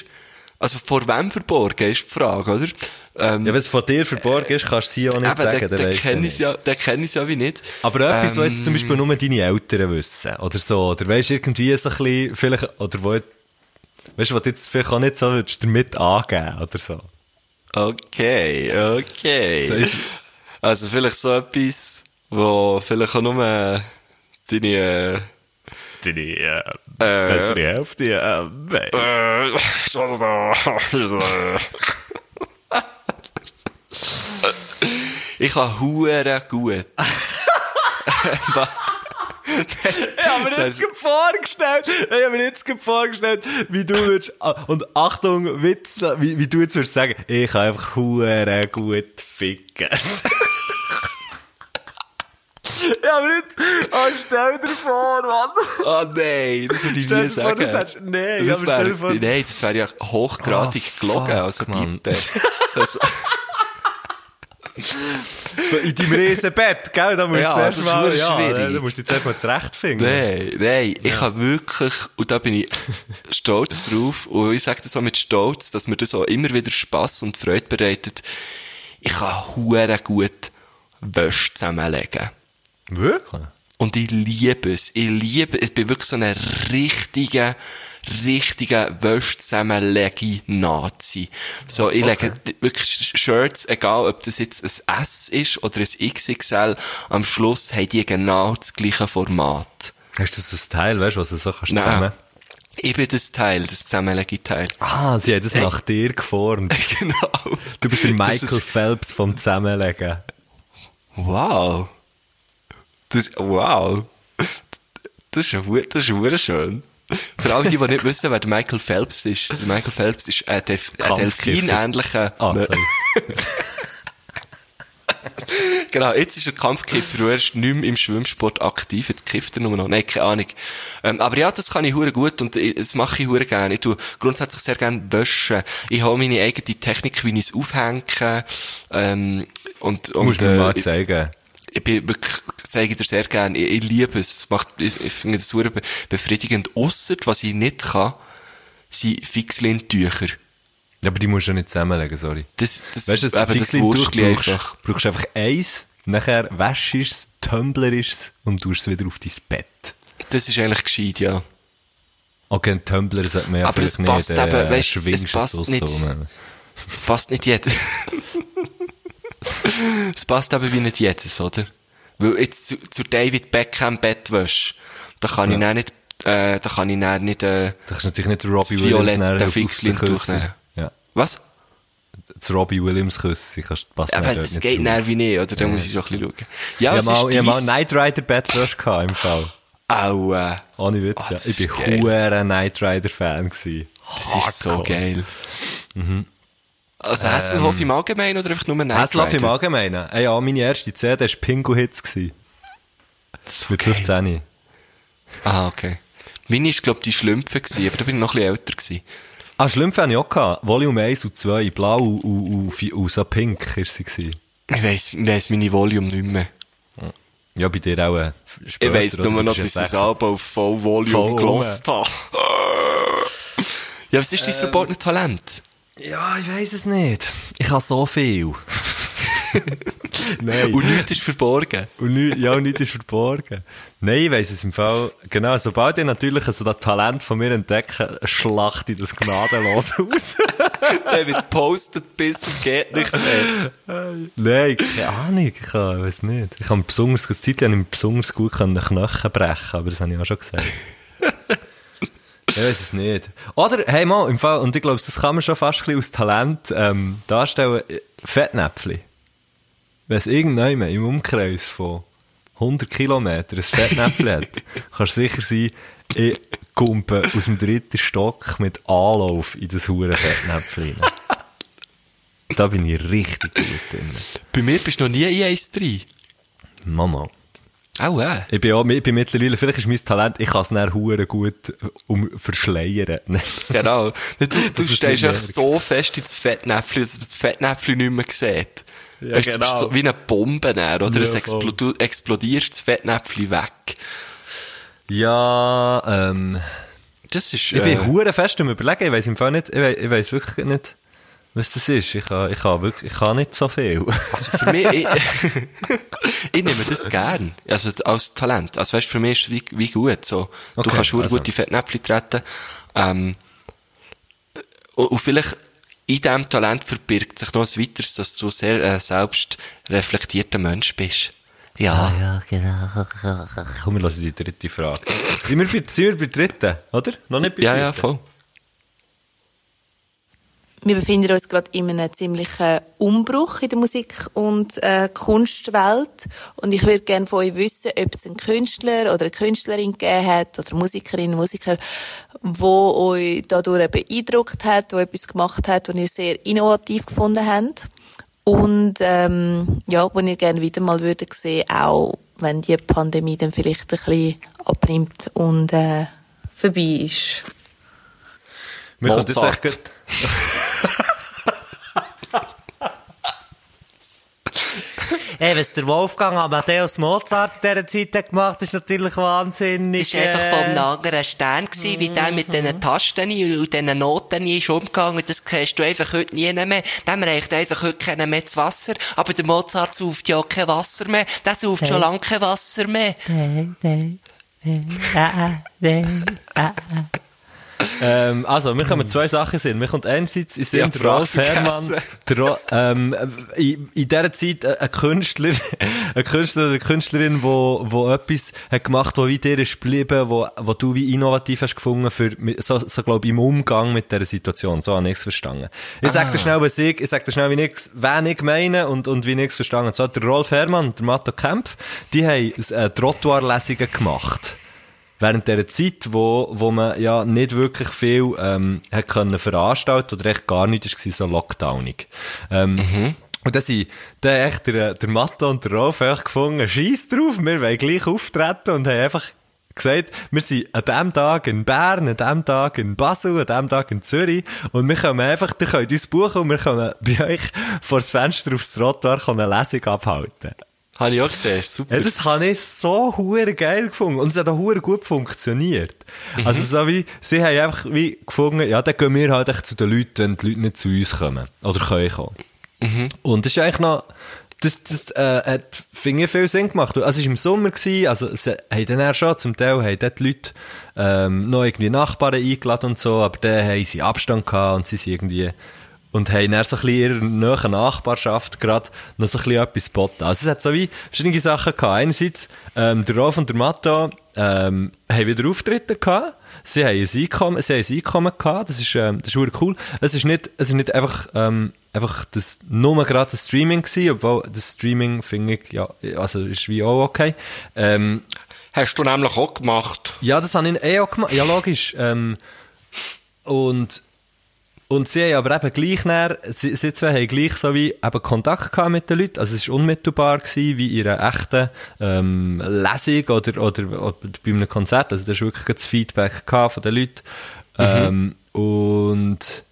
Speaker 2: also vor wem verborgen ist die Frage, oder? Ähm,
Speaker 1: Ja, wenn es von dir verborgen ist, kannst du sie auch nicht
Speaker 2: eben,
Speaker 1: sagen,
Speaker 2: den, den kenne ich ja, kenn ich ja wie nicht.
Speaker 1: Aber etwas, was jetzt
Speaker 2: Ähm,
Speaker 1: zum Beispiel nur deine Eltern wissen, oder so, oder weisst irgendwie so ein bisschen, vielleicht, oder wo, weißt du, was du jetzt vielleicht auch nicht so würdest damit angeben, oder so.
Speaker 2: Okay, okay.
Speaker 1: So, ich-
Speaker 2: also vielleicht so etwas, wo vielleicht auch nur deine, äh,
Speaker 1: Deine, äh,
Speaker 2: Äh,
Speaker 1: bessere Hälfte, äh, weiss.
Speaker 2: äh, so, so, so. ich kann hure gut.
Speaker 1: Ich habe mir jetzt vorgestellt, ich habe mir jetzt vorgestellt, wie du würdest, ah, und Achtung, Witz, wie, wie du jetzt würdest sagen, ich kann einfach hure gut ficken. Ja, aber nicht, oh, stell dir vor, Mann.
Speaker 2: Oh nein, das würde ich nie
Speaker 1: dir vor,
Speaker 2: sagen.
Speaker 1: das nein,
Speaker 2: das
Speaker 1: aber
Speaker 2: wär,
Speaker 1: vor-
Speaker 2: nein, das wäre ja hochgradig
Speaker 1: Ah,
Speaker 2: gelogen,
Speaker 1: fuck,
Speaker 2: also
Speaker 1: Mann.
Speaker 2: bitte. Das,
Speaker 1: In deinem riesen Bett, gell? Da musst du
Speaker 2: Ja,
Speaker 1: zuerst
Speaker 2: das ist
Speaker 1: mal, ja,
Speaker 2: schwierig.
Speaker 1: da musst du dich zuerst mal zurechtfinden.
Speaker 2: nein, nein, ich habe wirklich, und da bin ich stolz drauf, und ich sage das auch mit Stolz, dass mir das auch immer wieder Spass und Freude bereitet, ich kann hure gut Wäsche zusammenlegen.
Speaker 1: Wirklich?
Speaker 2: Und ich liebe es. Ich liebe es. Ich bin wirklich so ein richtiger, richtiger Wäsche zusammenlegi Nazi. So, ich lege wirklich Shirts, egal ob das jetzt ein S ist oder ein XXL, am Schluss haben die genau das gleiche Format.
Speaker 1: Hast du das Teil, weißt du, was du so kannst
Speaker 2: Nein.
Speaker 1: zusammen?
Speaker 2: Ich bin das Teil, das Zusammenlegi-Teil.
Speaker 1: Ah, sie haben das nach dir geformt.
Speaker 2: genau.
Speaker 1: Du bist der Michael
Speaker 2: ist-
Speaker 1: Phelps vom Zusammenlegen.
Speaker 2: Wow. Das, wow. Das ist das ist schön. Für alle, die, die nicht wissen, wer der Michael Phelps ist. Der Michael Phelps ist ein, Delf ein delfinähnlicher...
Speaker 1: Ah,
Speaker 2: genau, jetzt ist er Kampfkiffer, er ist nicht mehr im Schwimmsport aktiv, jetzt kifft er nur noch. Nein, keine Ahnung. Ähm, aber ja, das kann ich hure gut und ich- das mache ich hure gerne. Ich tue grundsätzlich sehr gerne waschen. Ich habe meine eigene Technik, wie ich es aufhänge. Ähm, und, und,
Speaker 1: Musst du mir
Speaker 2: äh,
Speaker 1: mal
Speaker 2: ich-
Speaker 1: zeigen.
Speaker 2: Ich bin wirklich, zeige dir sehr gerne, ich, ich liebe es, es macht, ich, ich finde das super be befriedigend, ausser, was ich nicht kann, sind Fixlintücher.
Speaker 1: Ja, aber die musst du ja nicht zusammenlegen, sorry.
Speaker 2: Das, das,
Speaker 1: Weißt du, das
Speaker 2: eben, das
Speaker 1: brauchst,
Speaker 2: einfach.
Speaker 1: brauchst einfach eins, nachher wäschst du es, tumblerisch es und tust es wieder auf dein Bett.
Speaker 2: Das ist eigentlich gescheit, ja.
Speaker 1: Okay, ein Tumbler sollte man ja
Speaker 2: Aber es passt
Speaker 1: nicht, äh,
Speaker 2: eben, weisst,
Speaker 1: schwingst
Speaker 2: es passt nicht.
Speaker 1: So?
Speaker 2: Es passt nicht jeder. es passt eben wie nicht jedes, oder? Weil jetzt zu, zu David Beckham Bettwäsche, da kann ich dann nicht, äh, da kann ich dann nicht, äh,
Speaker 1: Da kannst natürlich nicht Robbie Williams
Speaker 2: violette
Speaker 1: nachher auf den
Speaker 2: Fixlin-Tuch
Speaker 1: Küssen.
Speaker 2: nehmen.
Speaker 1: Ja.
Speaker 2: was?
Speaker 1: Das Robbie Williams Küssen kannst, passt
Speaker 2: Aber das
Speaker 1: nicht
Speaker 2: geht dann wie nicht, oder? Da muss ich so ein bisschen schauen. Ja,
Speaker 1: Ich
Speaker 2: es
Speaker 1: habe mal,
Speaker 2: ist
Speaker 1: ich hab mal Knight Rider Bettwäsche gehabt, im Fall.
Speaker 2: Aua.
Speaker 1: Ohne Witz,
Speaker 2: Ah,
Speaker 1: ja. Ich bin huere Knight Rider Fan gewesen.
Speaker 2: Das ist so geil. Also Hasselhoff im Allgemeinen oder einfach nur Knight
Speaker 1: Haslaff im? Allgemeinen. Äh, ja, meine erste CD war Pingu Hits. gewesen.
Speaker 2: So
Speaker 1: Mit
Speaker 2: geil.
Speaker 1: 15.
Speaker 2: Ah, okay. Meine war, glaube ich, die Schlümpfe, gewesen, aber da bin ich noch ein bisschen älter. Gewesen.
Speaker 1: Ah, Schlümpfe hatte ich auch. Gehabt. Volume 1 und 2, blau und, und, und, und so pink war sie. Gewesen.
Speaker 2: Ich weiss, ich weiss meine Volume nicht mehr.
Speaker 1: Ja, bei dir auch äh, später.
Speaker 2: ich weiss nur noch, dass ich das
Speaker 1: 16.
Speaker 2: Album auf Voll Volume
Speaker 1: Voll
Speaker 2: gelost habe. ja, was ist
Speaker 1: Ähm.
Speaker 2: dein verbotenes Talent?
Speaker 1: Ja, ich weiss es nicht. Ich habe so viel. Nein.
Speaker 2: Und nichts ist verborgen.
Speaker 1: Und nicht, ja, nichts ist verborgen. Nein, ich weiss es im Fall. Genau, sobald ich natürlich so das Talent von mir entdecke, schlachte ich das gnadenlos aus.
Speaker 2: Der wird postet bis das geht nicht mehr.
Speaker 1: Nein, keine Ahnung, ich weiß nicht. Ich kann besonders, eine Zeit lang besonders gut Knochen brechen, aber das habe ich auch schon gesagt. Ich weiß es nicht. Oder, hey mal, im Fall, und ich glaube, das kann man schon fast ein bisschen aus Talent ähm, darstellen, Fettnäpfli. Wenn es irgendjemand im Umkreis von 100 Kilometern ein Fettnäpfli hat, kannst du sicher sein, ich kumpe aus dem dritten Stock mit Anlauf in das hure Fettnäpfli rein. Da bin ich richtig gut drin.
Speaker 2: Bei mir bist du noch nie in 1 3.
Speaker 1: Mama.
Speaker 2: Auch, äh.
Speaker 1: Ich bin auch, ich bin mittlerweile, vielleicht ist mein Talent, ich kann es dann hure gut um verschleiern.
Speaker 2: Genau. Du, du stehst einfach so fest ins Fettnäpfchen, dass man das Fettnäpfchen nicht mehr sieht.
Speaker 1: Ja,
Speaker 2: Weißt
Speaker 1: genau.
Speaker 2: so wie eine Bombe, dann, oder?
Speaker 1: Ja,
Speaker 2: es explo du explodierst das Fettnäpfchen weg.
Speaker 1: ja, ähm,
Speaker 2: Das ist,
Speaker 1: ich bin
Speaker 2: äh,
Speaker 1: hure fest am überlegen, ich weiss im Fall nicht, ich weiss wirklich nicht, was das ist. Ich kann, ich kann wirklich, ich kann nicht so viel.
Speaker 2: Also für mich, ich, ich nehme das gern. Also als Talent. Also weißt, für mich ist es wie, wie gut. So. Du
Speaker 1: Okay,
Speaker 2: kannst schon
Speaker 1: also.
Speaker 2: gute Fettnäpfchen treten. Ähm, und, und vielleicht in diesem Talent verbirgt sich noch ein weiteres, dass du sehr äh, selbstreflektierter Mensch bist. Ja.
Speaker 1: Ja, genau. Komm, wir lassen die dritte Frage. sind, wir bei, sind wir bei dritten, oder? Noch nicht bei
Speaker 2: Ja,
Speaker 1: der
Speaker 2: ja, voll.
Speaker 4: Wir befinden uns gerade in einem ziemlichen Umbruch in der Musik- und äh, Kunstwelt. Und ich würde gerne von euch wissen, ob es einen Künstler oder eine Künstlerin gegeben hat oder Musikerinnen und Musiker, wo euch dadurch beeindruckt hat, wo etwas gemacht hat, was ihr sehr innovativ gefunden habt. Und ähm, ja, wo ihr gerne wieder mal würdet sehen, auch wenn die Pandemie dann vielleicht ein bisschen abnimmt und äh, vorbei ist.
Speaker 2: Mozart.
Speaker 1: echt grad-
Speaker 3: Ey, was der Wolfgang Amadeus Mozart in dieser Zeit gemacht hat, ist natürlich wahnsinnig.
Speaker 5: Das war einfach
Speaker 3: äh,
Speaker 5: anderen Stern, gewesen, wie der mit diesen Tasten und diesen Noten ist umgegangen. Das kennst du einfach heute nie mehr. Dem reicht einfach heute keiner mehr das Wasser. Aber der Mozart sauft ja auch kein Wasser mehr. Der sauft schon lange kein Wasser mehr.
Speaker 1: Ähm, also, mir kommen zwei Sachen in. Mir kommt einerseits in Sinn, der
Speaker 2: die
Speaker 1: Rolf Herrmann, der ähm, in, in dieser Zeit ein Künstler, ein Künstler oder eine Künstlerin, wo, wo etwas hat gemacht, wo wie dir ist geblieben, wo, wo du wie innovativ hast gefunden für, so, so glaub ich, im Umgang mit dieser Situation. So habe ich es verstanden. Ich sag dir schnell, was ich, ich sag dir schnell, wie ich, wen ich meine und, und wie ich es verstanden. So, der Rolf Herrmann und der Matto Kempf, die haben äh, Trottoirlesungen gemacht während dieser Zeit, wo, wo man ja nicht wirklich viel ähm, hat können veranstalten oder echt gar nicht, war so lockdownig. Ähm, Und dann sind dann echt der, der Matto und der Rolf gefunden, scheiß drauf, wir wollen gleich auftreten und haben einfach gesagt, wir sind an diesem Tag in Bern, an diesem Tag in Basel, an diesem Tag in Zürich und wir können einfach, ihr könnt uns buchen und wir können bei euch vor das Fenster aufs Trottoir eine Lesung abhalten.
Speaker 2: Habe ich auch gesehen, ist super.
Speaker 1: Ja, das habe ich so hure geil gefunden. Und es hat auch hure gut funktioniert. Also so wie, sie haben einfach wie gefunden, ja, dann gehen wir halt echt zu den Leuten, wenn die Leute nicht zu uns kommen. Oder können kommen. Und das ist eigentlich noch, das, das äh, hat, finde ich, viel Sinn gemacht. Also es war im Sommer, gewesen, also sie haben dann auch schon, zum Teil haben dort die Leute ähm, noch irgendwie Nachbarn eingeladen und so, aber dann haben sie Abstand gehabt und sie sind irgendwie und haben dann so ein bisschen in ihrer nahen Nachbarschaft gerade noch so ein bisschen etwas geboten. Also es hat so wie verschiedene Sachen gehabt. Einerseits, ähm, der Rolf und der Matto ähm, haben wieder Auftritte gehabt. Sie haben ein Einkommen, sie haben ein Einkommen gehabt. Das ist, ähm, das ist cool. Es ist nicht, es ist nicht einfach, ähm, einfach das, nur gerade das Streaming gewesen, obwohl das Streaming finde ich, ja, also ist wie auch okay. Ähm,
Speaker 2: Hast du nämlich auch gemacht.
Speaker 1: ja, das habe ich eh auch gemacht. Ja, logisch. Ähm, und, und sie haben aber eben gleich näher, sie, sie zwei haben gleich so wie eben Kontakt gehabt mit den Leuten. Also es war unmittelbar gewesen, wie in einer echten ähm, Lesung oder, oder, oder bei einem Konzert. Also da ist wirklich das Feedback gehabt von den Leuten. Ähm, und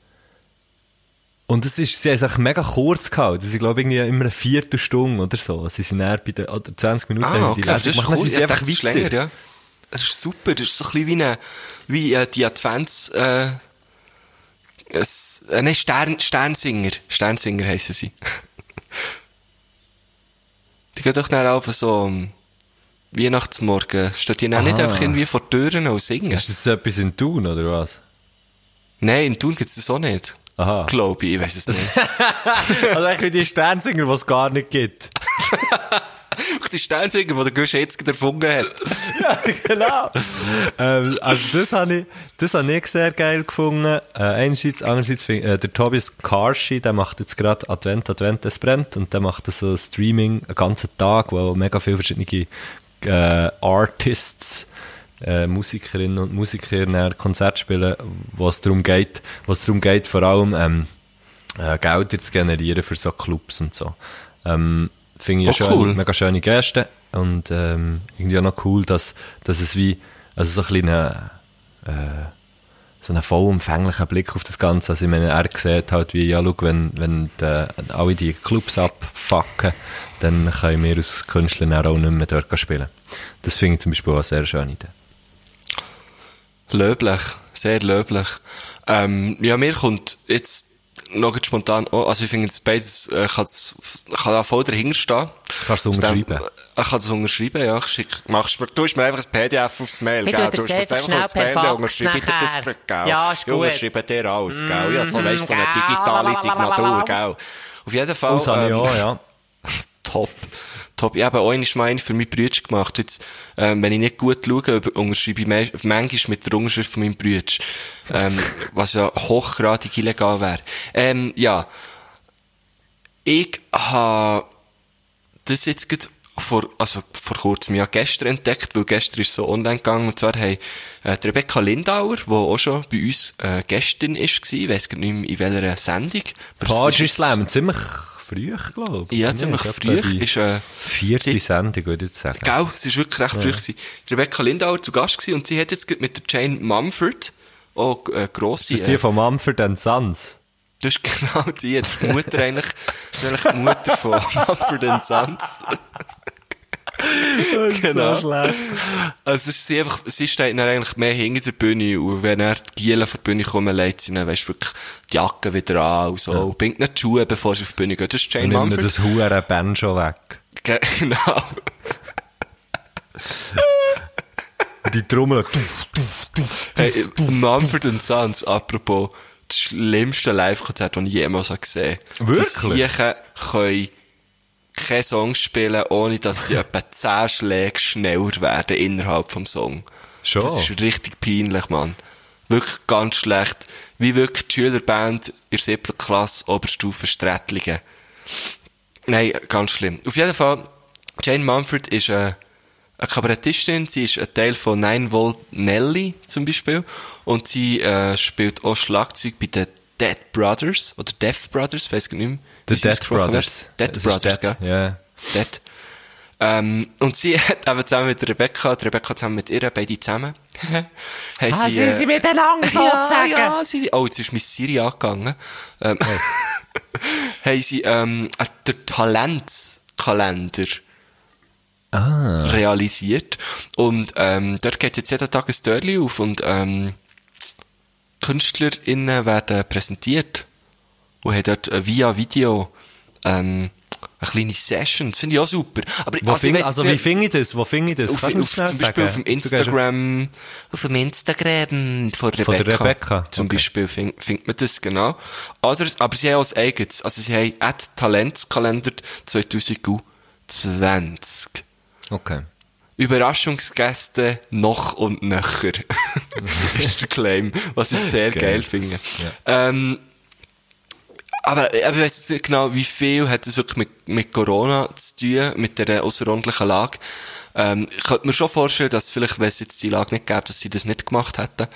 Speaker 1: und es ist, sie haben es echt mega kurz gehalten. Sie glaube irgendwie immer eine Viertelstunde oder so. Sie sind näher bei den, oder 20 Minuten
Speaker 2: Ah,
Speaker 1: sie
Speaker 2: okay,
Speaker 1: die
Speaker 2: das ist cool.
Speaker 1: Sie
Speaker 2: Ich
Speaker 1: einfach
Speaker 2: dachte, das ist
Speaker 1: weiter.
Speaker 2: länger, ja. Das ist super. Das ist so ein bisschen wie, eine, wie äh, die Advents... Äh, es, äh, nein, Stern, Sternsinger. Sternsinger heissen sie. die gehen doch dann auf so am Weihnachtsmorgen. Steht die dann nicht einfach irgendwie vor Türen und singen?
Speaker 1: Ist das etwas in Thun, oder was?
Speaker 2: Nein, in Thun gibt es das auch nicht.
Speaker 1: Aha.
Speaker 2: Glaube ich, ich weiß es nicht.
Speaker 1: Also eigentlich wie die Sternsinger, die es gar nicht gibt.
Speaker 2: die Sternsinger, die der Gusch jetzt erfunden hat.
Speaker 1: ja, genau. ähm, also das habe ich, das habe ich sehr geil gefunden. Äh, einerseits, andererseits, äh, der Tobias Karshi, der macht jetzt gerade Advent, Advent, es brennt und der macht so Streaming einen ganzen Tag, wo mega viele verschiedene äh, Artists äh, Musikerinnen und Musiker ein Konzert spielen, wo es darum geht, wo es darum geht, vor allem ähm, äh, Gelder zu generieren für so Clubs und so. Ähm, finde ich
Speaker 2: Oh,
Speaker 1: eine schöne,
Speaker 2: cool.
Speaker 1: mega schöne Geste. Und ähm, irgendwie auch noch cool, dass, dass es wie, also so ein äh, so einen vollumfänglichen Blick auf das Ganze. Also ich meine, er sieht halt wie, ja, schau, wenn, wenn die, alle die Clubs abfacken, dann können wir als Künstler auch nicht mehr dort spielen. Das finde ich zum Beispiel auch sehr schöne Idee.
Speaker 2: Löblich, sehr löblich. Ähm, ja, mir kommt jetzt noch ganz spontan, oh, also ich finde es beides, äh, kann, kann da voll dahinter stehen.
Speaker 1: Kannst du unterschreiben?
Speaker 2: Ich kann das unterschreiben, ja. Ich schick, machst, mir- du hast mir einfach ein PDF aufs Mail,
Speaker 3: Ich
Speaker 2: gell? Du
Speaker 3: das
Speaker 2: mir
Speaker 3: einfach
Speaker 2: aufs
Speaker 3: schnell
Speaker 2: Mail, dann unterschreibe ich dir das gell?
Speaker 3: Ja, ist
Speaker 2: Ich
Speaker 3: gut.
Speaker 2: unterschreibe dir alles, gell? Ja, so
Speaker 3: Mm,
Speaker 2: weißt du, so eine digitale Signatur, gell? Auf jeden Fall.
Speaker 1: Ich
Speaker 2: ähm,
Speaker 1: auch, ja.
Speaker 2: Top. Top. Ich habe auch einmal für meinen Bruder gemacht. Jetzt, ähm, wenn ich nicht gut schaue, unterschreibe ich me- manchmal mit der Unterschrift von meinem Bruder. Ähm, was ja hochgradig illegal wäre. Ähm, ja. Ich habe das jetzt gerade vor, also vor kurzem, ja, gestern entdeckt, weil gestern ist so online gegangen, und zwar haben, äh, die Rebecca Lindauer, die auch schon bei uns, äh, gestern ist gewesen, ich weiss gar nicht mehr in welcher Sendung. ist-
Speaker 1: Slam, ziemlich früh, glaube ich.
Speaker 2: Ja, ziemlich
Speaker 1: Etwa
Speaker 2: früh
Speaker 1: die
Speaker 2: ist, äh,
Speaker 1: Vierte
Speaker 2: sie-
Speaker 1: Sendung, würde ich jetzt sagen.
Speaker 2: Gell, es ist wirklich recht früh gewesen. Rebecca Lindauer zu Gast gewesen und sie hat jetzt mit der Jane Mumford auch äh, grosse...
Speaker 1: Das ist die von Mumford Sons.
Speaker 2: Das ist genau die, die Mutter eigentlich, das ist eigentlich die Mutter von Mumford Sons. Genau.
Speaker 1: schlecht.
Speaker 2: Also, es ist sie einfach, sie steht dann eigentlich mehr hinter der Bühne und wenn er die Gielen vor die Bühne kommen, legt sie dann, weisst, wirklich die Jacke wieder an und so. Und bringt nicht die Schuhe, bevor sie auf die Bühne geht. Das ist Jane
Speaker 1: Und nimmt
Speaker 2: Mumford.
Speaker 1: das hure Banjo weg.
Speaker 2: Ge- Genau.
Speaker 1: Die Trommel.
Speaker 2: Hey, Mumford Sons, apropos, das schlimmste Live-Konzert, das ich jemals habe gesehen habe.
Speaker 1: Wirklich?
Speaker 2: Die Siechen können keine Songs spielen, ohne dass sie etwa 10 Schläge schneller werden innerhalb vom Song.
Speaker 1: Schon?
Speaker 2: Das ist richtig peinlich, Mann. Wirklich ganz schlecht. Wie wirklich die Schülerband in der siebten Klasse Oberstufe Strätlingen. Nein, ganz schlimm. Auf jeden Fall, Jane Mumford ist äh, eine Kabarettistin, sie ist ein Teil von Nine Volt Nelly zum Beispiel und sie äh, spielt auch Schlagzeug bei den Dead Brothers oder Deaf Brothers, weiß ich nicht mehr.
Speaker 1: The Dead Brothers.
Speaker 2: Dead
Speaker 1: Es
Speaker 2: Brothers,
Speaker 1: Dead,
Speaker 2: gell?
Speaker 1: Ja.
Speaker 2: Dort. Ähm, und sie hat eben zusammen mit Rebecca, Rebecca zusammen mit ihr, beide zusammen,
Speaker 3: Ah,
Speaker 2: sie,
Speaker 3: sind
Speaker 2: äh,
Speaker 3: sie miteinander sozusagen?
Speaker 2: ja, ja, sie, oh, jetzt ist mein Siri angegangen. Ähm, haben sie, ähm, äh, den Talentskalender
Speaker 1: Ah.
Speaker 2: realisiert. Und, ähm, dort geht jetzt jeden Tag ein Störli auf und, ähm, KünstlerInnen werden präsentiert und haben dort äh, via Video, ähm, eine kleine Session. Das finde ich auch super. Aber,
Speaker 1: Wo
Speaker 2: ich
Speaker 1: find,
Speaker 2: weiss
Speaker 1: also wie finde ich das? Wo finde ich das?
Speaker 2: auf, auf, zum Beispiel auf dem Instagram, auf dem Instagram von Rebecca.
Speaker 1: Von der Rebecca,
Speaker 2: Zum
Speaker 1: okay.
Speaker 2: Beispiel findet find man das, genau. Oder, aber sie haben auch ein eigenes, also sie haben at Talentskalender 2020.
Speaker 1: Okay.
Speaker 2: Überraschungsgäste noch und nöcher. ist der Claim, was ich sehr
Speaker 1: Geil.
Speaker 2: geil finde. Ähm, aber, aber ich weiss nicht genau, wie viel hat das wirklich mit, mit Corona zu tun, mit der außerordentlichen Lage. Ähm, ich könnte mir schon vorstellen, dass vielleicht, wenn es jetzt die Lage nicht gäbe, dass sie das nicht gemacht hätten.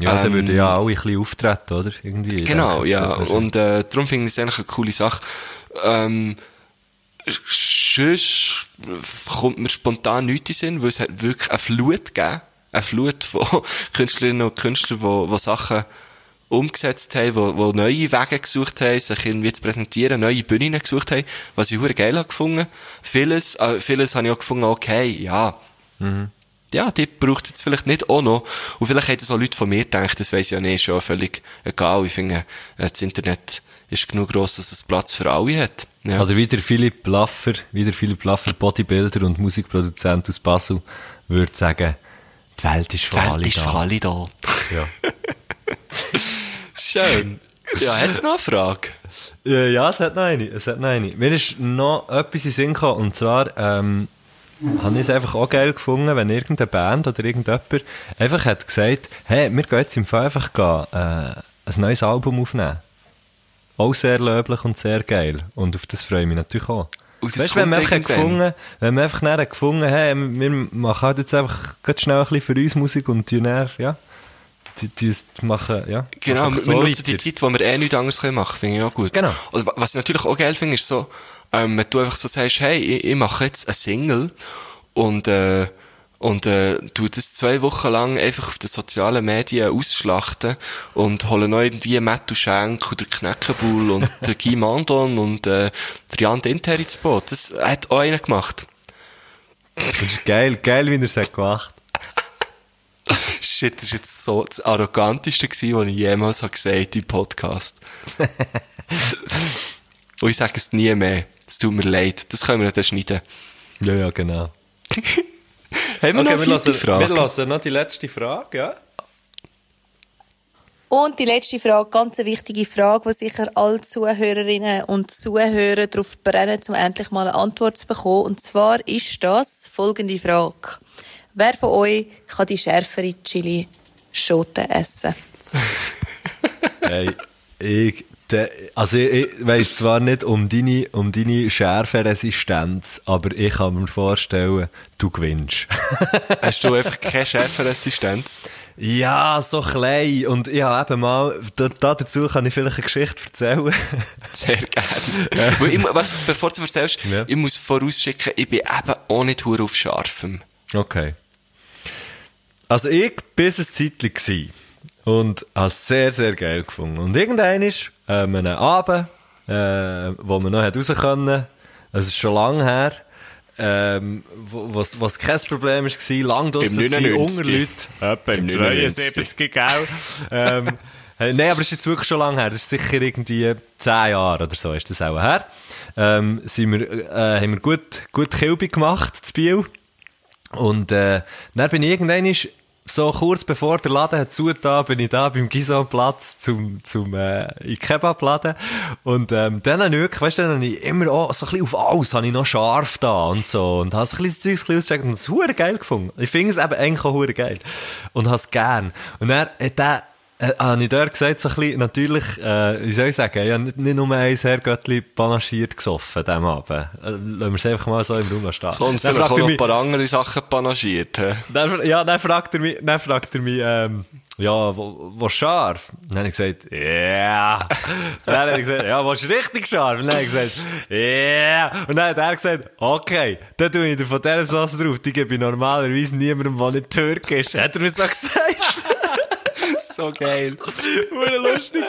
Speaker 1: Ja, dann
Speaker 2: Ähm,
Speaker 1: würden ja alle ein bisschen auftreten, oder? Irgendwie.
Speaker 2: Genau, ja. Und äh, darum finde ich es eigentlich eine coole Sache. Ähm, sonst kommt mir spontan nichts in Sinn, weil es hat wirklich eine Flut gegeben. Eine Flut von Künstlerinnen und Künstlern, die, die Sachen umgesetzt haben, die, die neue Wege gesucht haben, sich irgendwie zu präsentieren, neue Bühnen gesucht haben, was ich hure geil habe gefunden. Vieles, äh, vieles habe ich auch gefunden, okay, ja. Ja, die braucht es jetzt vielleicht nicht auch noch. Und vielleicht haben das auch Leute von mir gedacht, das weiss ich ja nicht, ja völlig egal. Ich finde, äh, das Internet ist genug gross, dass es Platz für alle hat. Ja.
Speaker 1: Oder wie der Philipp Laffer, wie der Philipp Laffer, Bodybuilder und Musikproduzent aus Basel, würde sagen, die Welt ist
Speaker 2: Die
Speaker 1: für alle
Speaker 2: Welt ist
Speaker 1: da.
Speaker 2: für alle da.
Speaker 1: Ja.
Speaker 2: Schön. Ja, hat's noch eine Frage?
Speaker 1: Ja, es hat noch eine. Es hat noch eine. Mir ist noch etwas in Sinn gekommen, und zwar, ähm, habe ich es einfach auch geil gefunden, wenn irgendeine Band oder irgendjemand einfach hat gesagt, hey, wir gehen jetzt im Fall einfach gehen, äh, ein neues Album aufnehmen. Auch sehr löblich und sehr geil. Und auf das freue ich mich natürlich auch.
Speaker 2: Das
Speaker 1: Weißt du, wenn wir einfach gefunden, wenn wir einfach gefunden haben, wir machen halt jetzt einfach ganz schnell ein bisschen für uns Musik und dann, ja, die, machen, ja.
Speaker 2: Genau, wir, wir nutzen die Zeit, wo wir eh nichts anderes können machen finde ich auch gut.
Speaker 1: Genau.
Speaker 2: Und wa- was ich natürlich auch geil finde, ist so, ähm, wenn du einfach so sagst, hey, ich, ich mache jetzt eine Single und, äh, und äh, tu das zwei Wochen lang einfach auf den sozialen Medien ausschlachten und hole noch irgendwie Mattu Schenk oder Kneckebull und der Guy Mandon und äh, der Jan Dinter ins Boot. Das hat auch einer gemacht.
Speaker 1: Das ist geil, geil, wie er es hat gemacht.
Speaker 2: Shit, das ist jetzt so das Arroganteste gewesen, was ich jemals habe gesagt im Podcast. Und ich sage es nie mehr. Es tut mir leid. Das können wir dann schneiden.
Speaker 1: Ja, ja, genau.
Speaker 2: Haben wir noch eine
Speaker 1: lassen,
Speaker 2: Frage?
Speaker 1: wir lassen noch die letzte Frage, ja?
Speaker 4: Und die letzte Frage, ganz eine wichtige Frage, die sicher alle Zuhörerinnen und Zuhörer darauf brennen, um endlich mal eine Antwort zu bekommen. Und zwar ist das folgende Frage. Wer von euch kann die schärfere Chili-Schote essen?
Speaker 1: Hey, ich, de, also ich, ich weiss zwar nicht um deine, um deine Schärferesistenz, aber ich kann mir vorstellen, du gewinnst.
Speaker 2: Hast du einfach keine Schärferesistenz?
Speaker 1: ja, so klein. Und ich habe eben mal, da, da dazu kann ich vielleicht eine Geschichte erzählen.
Speaker 2: Sehr gerne. Weil ich, was, bevor du erzählst,
Speaker 1: Ja.
Speaker 2: ich muss vorausschicken, ich bin eben auch nicht hure auf Scharfem.
Speaker 1: Okay. Also ich bis ein Zeitchen gsi und habe es sehr, sehr geil gefunden. Und irgendwann ist ähm, ein Abend, äh, wo man noch raus können, es ist schon lange her, ähm, wo- was, was kein Problem war, lang draussen zu sein,
Speaker 2: 99.
Speaker 1: unter Leute. Etwa
Speaker 2: Im
Speaker 1: 72, gell? ähm, äh, Nein, aber es ist jetzt wirklich schon lange her. Das ist sicher irgendwie zehn Jahre oder so ist das auch her. Ähm, sind wir, äh, haben wir gut, gut Kilby gemacht, zu Biel. Und äh, dann bin ich irgendwann so kurz bevor der Laden hat zugetan, bin ich da beim Gisonplatz zum, zum äh, in den Kebabladen. Und ähm, dann habe ich wirklich, weißt du, dann habe ich immer auch so ein bisschen auf alles, habe ich noch scharf da und so. Und habe so ein bisschen das Zeug ausgecheckt und es geil gefunden. Ich finde es eben eigentlich auch geil. Und habe es gern. Und dann hat der habe ich dort gesagt, so ein bisschen, natürlich, äh, wie soll ich sagen, ich habe nicht, nicht nur ein Herrgöttli panaschiert gesoffen, dem Abend. Lassen wir es einfach mal so im Raum stehen.
Speaker 2: So, und
Speaker 1: Dann
Speaker 2: vielleicht auch noch ein paar andere Sachen panaschiert.
Speaker 1: dann, ja, dann fragt er mich, dann fragt er mich, ähm, ja, wo, wo scharf? Dann habe ich gesagt, ja. Yeah. Dann habe ich gesagt, ja, was ist richtig scharf? Dann habe ich gesagt, ja. Yeah. Und dann hat er gesagt, okay, dann tue ich dir von dieser Sauce drauf, die gebe ich normalerweise niemandem, der nicht Türk ist. Hat er mir so gesagt.
Speaker 2: So geil.
Speaker 1: Hure lustig.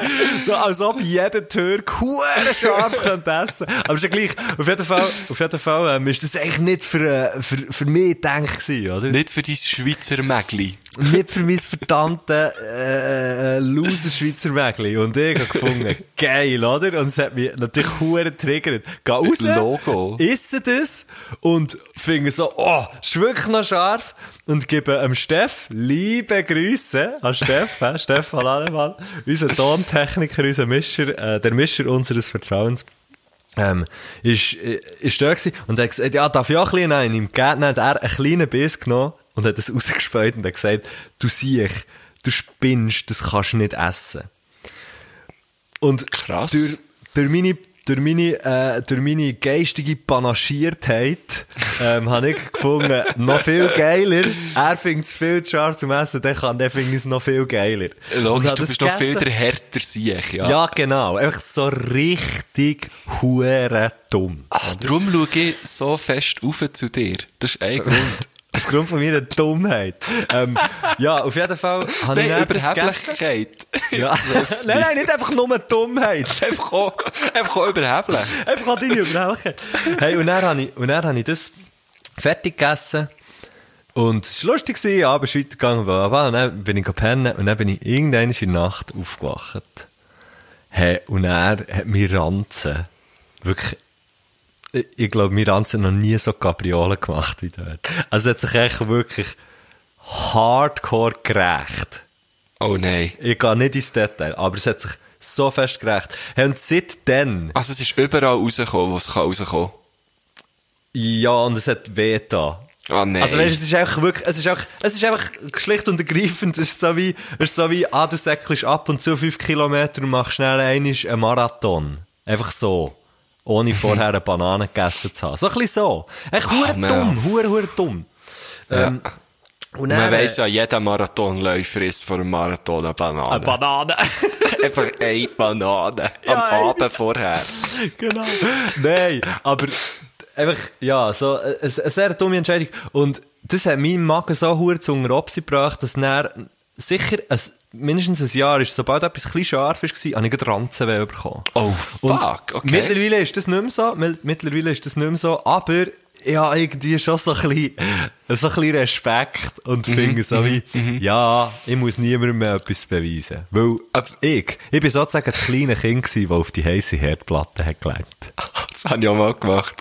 Speaker 1: So, als ob jeder Türk hure scharf könnte essen. Aber ist ja gleich, auf jeden Fall, auf jeden Fall, ähm, ist das eigentlich nicht für, äh, für, für mich gedacht gewesen, oder?
Speaker 2: Nicht für dein Schweizer Mägli.
Speaker 1: nicht für mein verdammte äh, äh, loser Schweizer Mägli. Und ich habe gefunden, geil, oder? Und es hat mich natürlich hure getriggert. Geh raus,
Speaker 2: Logo.
Speaker 1: esse das und finde so, oh, ist wirklich noch scharf. Und gebe dem Steff liebe Grüße an Steff, äh, Stefan Allemann, unser Tontechniker, unser Mischer, äh, der Mischer unseres Vertrauens ähm, ist, äh, ist da gewesen und er hat gesagt, ja, darf ich auch ein bisschen nein, im Gärtner hat er einen kleinen Biss genommen und hat das rausgespäut und hat gesagt, du siehst, du spinnst, das kannst du nicht essen. Und
Speaker 2: Krass.
Speaker 1: durch, durch meine durch meine, äh, durch meine geistige Panaschiertheit ähm, habe ich gefunden, noch viel geiler. Er findet es viel zu scharf zum Essen, dann kann der findet es noch viel geiler.
Speaker 2: Logisch, du bist noch viel
Speaker 1: gegessen.
Speaker 2: der härter Sieg, ja.
Speaker 1: Ja, genau. Einfach so richtig hure dumm.
Speaker 2: Ach, darum schaue ich so fest auf zu dir. Das ist ein Grund.
Speaker 1: Aufgrund von meiner Dummheit. Ähm, ja, auf jeden Fall habe ich.
Speaker 2: Überheblichkeit.
Speaker 1: Ja. nein, nein, nicht einfach nur Dummheit.
Speaker 2: einfach, auch, einfach auch überheblich.
Speaker 1: Einfach an deine Überhauchen. Hey, und dann habe ich, und dann habe ich das fertig gegessen. Und es war lustig, gewesen, aber es weitergegangen. bla. Und dann bin ich pennen und dann bin ich irgendwann in der Nacht aufgewacht. Hey, und er hat mir Ranzen. Wirklich, ich, glaube, mir Ranzen noch nie so Gabriolen gemacht wie dort. Also, es hat sich echt wirklich hardcore gerecht.
Speaker 2: Oh nein.
Speaker 1: Ich gehe nicht ins Detail, aber es hat sich so fest gerecht. Hey, und seitdem,
Speaker 2: Also es ist überall rausgekommen, wo es kann rauskommen
Speaker 1: ja, und es hat weh da.
Speaker 2: Ah nein.
Speaker 1: Also weißt, es ist einfach wirklich, es ist einfach, es ist einfach schlicht und ergreifend, es ist so wie, es ist so wie, ah, du säckelst ab und zu fünf Kilometer und machst schnell einen Marathon. Einfach so. Ohne vorher eine Banane gegessen zu haben. So ein bisschen so. Echt hure
Speaker 2: man.
Speaker 1: dumm, hure, hure dumm. Ähm, Und
Speaker 2: Man
Speaker 1: dann,
Speaker 2: weiss ja, jeder Marathonläufer isst vor einem Marathon eine Banane.
Speaker 1: Eine Banane.
Speaker 2: Einfach eine Banane. am
Speaker 1: Ja,
Speaker 2: Abend vorher.
Speaker 1: genau. Nein, aber einfach, ja, so, äh, eine, eine sehr dumme Entscheidung. Und das hat meinen Magen so hure zu gebracht, dass dann sicher ein, mindestens ein Jahr ist, sobald etwas ein scharf war, habe ich gerade Ranzenweh bekommen.
Speaker 2: Oh,
Speaker 1: Und
Speaker 2: fuck, okay.
Speaker 1: Mittlerweile ist das nicht mehr so, mittlerweile ist das nicht mehr so, aber ja, irgendwie schon so ein bisschen, so ein bisschen Respekt und
Speaker 2: Mhm,
Speaker 1: finde so wie, ja, ich muss niemandem mehr etwas beweisen. Weil ich, ich bin sozusagen das kleine Kind gewesen, das auf die heisse Herdplatte hat gelenkt.
Speaker 2: Das habe ich auch mal gemacht.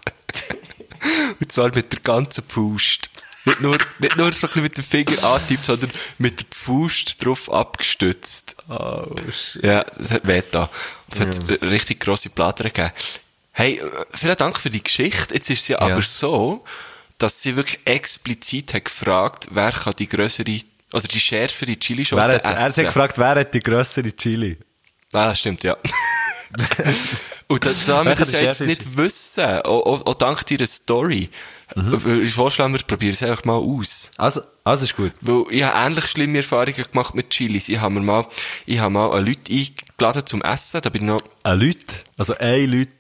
Speaker 2: Und zwar mit der ganzen Faust. Nicht nur, nicht nur so ein bisschen mit dem Finger antippt, sondern mit der Faust drauf abgestützt.
Speaker 1: Oh, shit.
Speaker 2: Ja, das hat weh da. Es hat äh, richtig grosse Platten gegeben. Hey, vielen Dank für die Geschichte. Jetzt ist es ja,
Speaker 1: Ja.
Speaker 2: aber so, dass sie wirklich explizit hat gefragt, wer kann die grössere, oder die schärfere Chilischote
Speaker 1: hat,
Speaker 2: essen.
Speaker 1: er hat gefragt, wer hat die grössere Chili?
Speaker 2: Ah, das stimmt, ja. Und das, da wir das ja jetzt nicht wissen, auch, auch, dank deiner Story,
Speaker 1: Mhm.
Speaker 2: ich vorschlagen, wir probieren es einfach mal aus.
Speaker 1: Also, also ist gut.
Speaker 2: Weil ich habe ähnlich schlimme Erfahrungen gemacht mit Chilis. Ich habe mir mal, ich habe mal Leute eingeladen zum Essen, da bin ich noch
Speaker 1: Ein Leute, also ein Leute.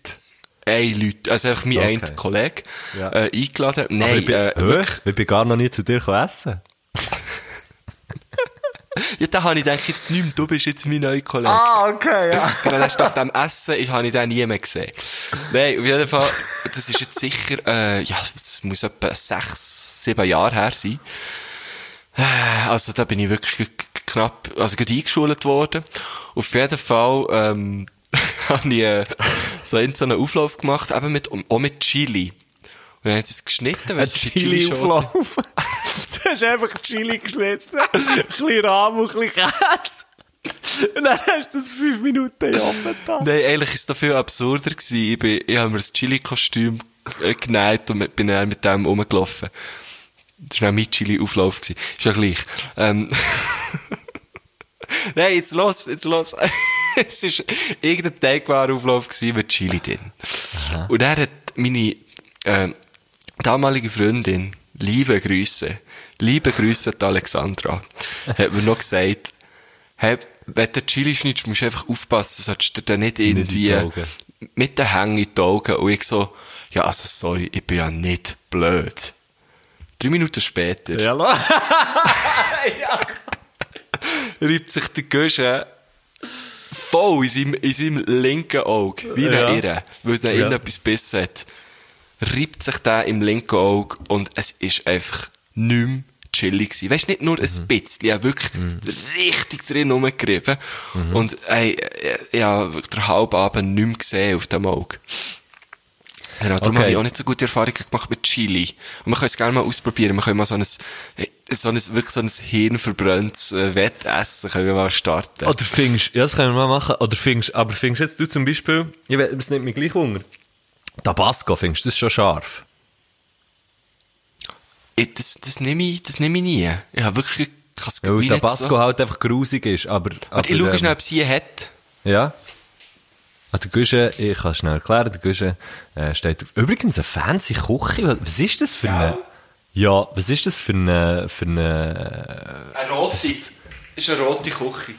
Speaker 2: ein Leute, also einfach mein
Speaker 1: Okay.
Speaker 2: ein Kollege,
Speaker 1: Ja.
Speaker 2: äh, eingeladen.
Speaker 1: Aber
Speaker 2: Nein,
Speaker 1: ich bin,
Speaker 2: äh, wirklich.
Speaker 1: ich bin gar noch nie zu dir essen.
Speaker 2: Ja, da habe ich gedacht, jetzt mehr, du bist jetzt mein neuer Kollege.
Speaker 1: Ah, okay, ja.
Speaker 2: Genau, erst nach dem Essen ich, habe ich den nie mehr gesehen. Nein, auf jeden Fall, das ist jetzt sicher, äh, ja, es muss etwa sechs, sieben Jahre her sein. Äh, Also da bin ich wirklich knapp, also gerade eingeschult worden. Auf jeden Fall, ähm, habe ich äh, so einen Auflauf gemacht, eben mit, auch mit Chili. Und dann haben sie es geschnitten, weil es Chilischote.
Speaker 1: Chili-Auflauf. du hast einfach Chili geschnitten. ein bisschen Rahm und ein bisschen Käse. Und dann hast du das fünf Minuten Ofen getan.
Speaker 2: Nein, eigentlich ist es da viel absurder gewesen. Ich, bin, ich habe mir ein Chili-Kostüm äh, genäht und bin dann mit dem rumgelaufen. Das war auch mein Chili-Auflauf. Ist ja gleich. Ähm. Nein, jetzt los, jetzt los. es war irgendein Teigwarenauflauf mit Chili drin. Und er hat meine, äh, damalige Freundin, liebe Grüße, liebe Grüße an Alexandra, hat mir noch gesagt, hey, wenn du Chili schneidest, musst du einfach aufpassen, sollst du dir nicht irgendwie mit den Hängen in die Augen. Und ich so, ja, also sorry, ich bin ja nicht blöd. Drei Minuten später
Speaker 1: Ja, lo.
Speaker 2: reibt sich der Gösche voll in seinem, in seinem linken Auge, wie
Speaker 1: Ja.
Speaker 2: ein Irre, weil es
Speaker 1: Ja.
Speaker 2: ja. etwas bissen hat. Reibt sich der im linken Auge und es ist einfach nicht mehr chillig gewesen. Weißt nicht nur
Speaker 1: Mhm.
Speaker 2: ein bisschen, ich habe wirklich richtig drin rumgerieben.
Speaker 1: Mhm.
Speaker 2: Und, ey, ich habe wirklich den halben Abend nicht mehr gesehen auf dem Auge. Ja, darum
Speaker 1: Okay.
Speaker 2: habe ich auch nicht so gute Erfahrungen gemacht mit Chili. Und wir können es gerne mal ausprobieren. Wir können mal so ein, so ein, wirklich so ein hirnverbranntes äh, Wettessen können wir mal starten.
Speaker 1: Oder findest, ja, das können wir mal machen. Oder findest, aber findest jetzt du zum Beispiel, ich weiß, es nimmt mich gleich Hunger. Tabasco, findest du das schon scharf?
Speaker 2: Ich, das, das nehme ich, das nehme ich nie. Ich habe wirklich, es
Speaker 1: Weil Tabasco
Speaker 2: so.
Speaker 1: halt einfach grusig ist, aber...
Speaker 2: Warte, ich schaue
Speaker 1: ähm,
Speaker 2: schnell, ob sie hat.
Speaker 1: Ja. Ah, der Guschen, ich kann es schnell erklären, der Guschen äh, steht auf. Übrigens eine fancy Küche, was ist das für eine... Ja, was ist das für eine... Für eine
Speaker 2: Eine rote. ist eine rote Küche.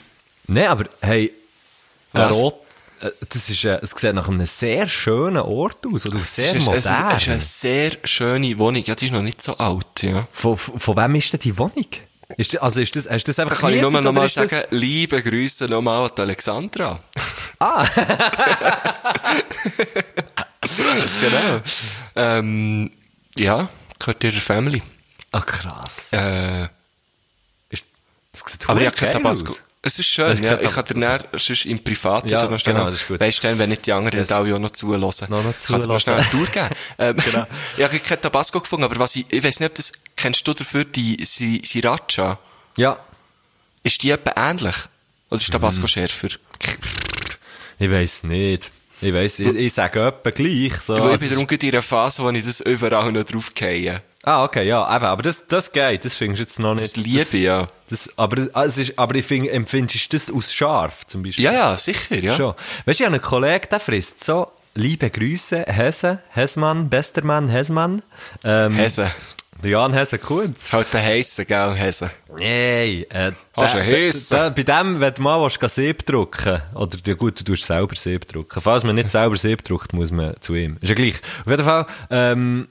Speaker 1: Nein, aber hey, ein
Speaker 2: Was?
Speaker 1: Rot, äh, das ist, äh, es sieht nach einem sehr schönen Ort aus, oder sehr
Speaker 2: ist, es ist,
Speaker 1: modern.
Speaker 2: es ist eine sehr schöne Wohnung. Ja, die ist noch nicht so alt, ja.
Speaker 1: Von, von wem ist denn die Wohnung? Ist, also ist das, hast du das
Speaker 2: Da
Speaker 1: einfach
Speaker 2: kann ich nur noch mal
Speaker 1: ist das-
Speaker 2: sagen, liebe Grüße nochmal an die Alexandra.
Speaker 1: Ah,
Speaker 2: genau. ähm, ja, gehört ihrer Family.
Speaker 1: ah krass.
Speaker 2: Äh, aber ich
Speaker 1: verdammt
Speaker 2: habe Tabasco.
Speaker 1: aus.
Speaker 2: Es ist schön, ja. Ich kann dir näher, sonst im Privat
Speaker 1: Ja,
Speaker 2: noch schnell,
Speaker 1: genau, das ist gut.
Speaker 2: Weißt du, wenn nicht die anderen yes. auch noch zulassen.
Speaker 1: Noch- noch
Speaker 2: Ich kann dir noch
Speaker 1: zulassen.
Speaker 2: schnell geben. Ähm,
Speaker 1: Genau.
Speaker 2: Ich habe kein Tabasco gefunden, aber was ich, ich weiß nicht, ob das, kennst du dafür die Sriracha?
Speaker 1: Ja,
Speaker 2: Ist die etwa ähnlich? Oder ist Tabasco
Speaker 1: Mhm.
Speaker 2: schärfer?
Speaker 1: ich weiß nicht. Ich weiß, ich, ich sage etwa gleich. So,
Speaker 2: ich
Speaker 1: also
Speaker 2: bin
Speaker 1: es-
Speaker 2: darum in einer Phase, wo ich das überall noch draufgehe.
Speaker 1: Ah, okay, ja, eben, aber das, das geht, das findest du jetzt noch nicht.
Speaker 2: Das liebe ich, ja.
Speaker 1: Das, aber, ah, es ist, aber ich finde, empfindest du das aus scharf, zum Beispiel?
Speaker 2: Ja, ja, sicher, ja.
Speaker 1: Schon. Weißt du, ich habe einen Kollegen, der frisst so, liebe Grüße, Hesse, Hessmann, bester Mann, Hessmann. Ähm,
Speaker 2: Hese.
Speaker 1: Der Jan Hesse Kunz.
Speaker 2: Halt der Heisse, gell, Hesse.
Speaker 1: Nein, äh,
Speaker 2: Hast du einen Hesse?
Speaker 1: Bei dem, wenn du mal willst, Sieb drucken oder ja gut, du tust selber Sieb drucken. Falls man nicht selber Sieb druckt, muss man zu ihm. Ist ja gleich. Auf jeden Fall, ähm,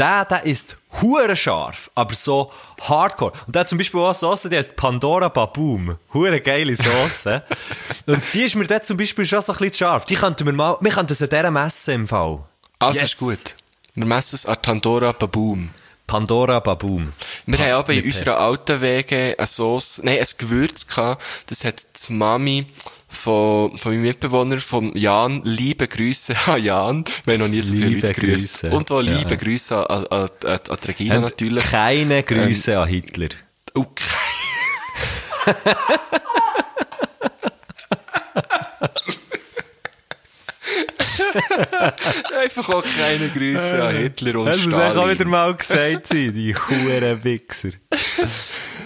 Speaker 1: der, der ist hure scharf, aber so hardcore. Und der hat zum Beispiel auch eine Sauce, die heißt Pandora Baboom. Hure geile Sauce. Und die ist mir dort zum Beispiel schon so ein bisschen scharf. Die könnten wir mal, wir könnten sie an dieser messen im Fall.
Speaker 2: Also
Speaker 1: Yes.
Speaker 2: ist gut. Wir messen es an Pandora Baboom.
Speaker 1: Pandora Baboom.
Speaker 2: Wir haben aber in unserer alten Wege eine Sauce, nein, ein Gewürz gehabt. Das hat die Mami von, von meinem Mitbewohner, von Jan, liebe Grüße an Jan. Wir haben noch nie so viele
Speaker 1: Liebe
Speaker 2: Leute grüßt.
Speaker 1: Grüße.
Speaker 2: Und auch liebe
Speaker 1: Ja.
Speaker 2: Grüße an, an, an, an die Regina
Speaker 1: Habt
Speaker 2: natürlich.
Speaker 1: Keine Grüße
Speaker 2: Ähm,
Speaker 1: an Hitler.
Speaker 2: Okay. Einfach auch keine Grüße an Hitler und
Speaker 1: Das muss auch wieder
Speaker 2: Stalin.
Speaker 1: mal gesagt sein, die huren Wichser.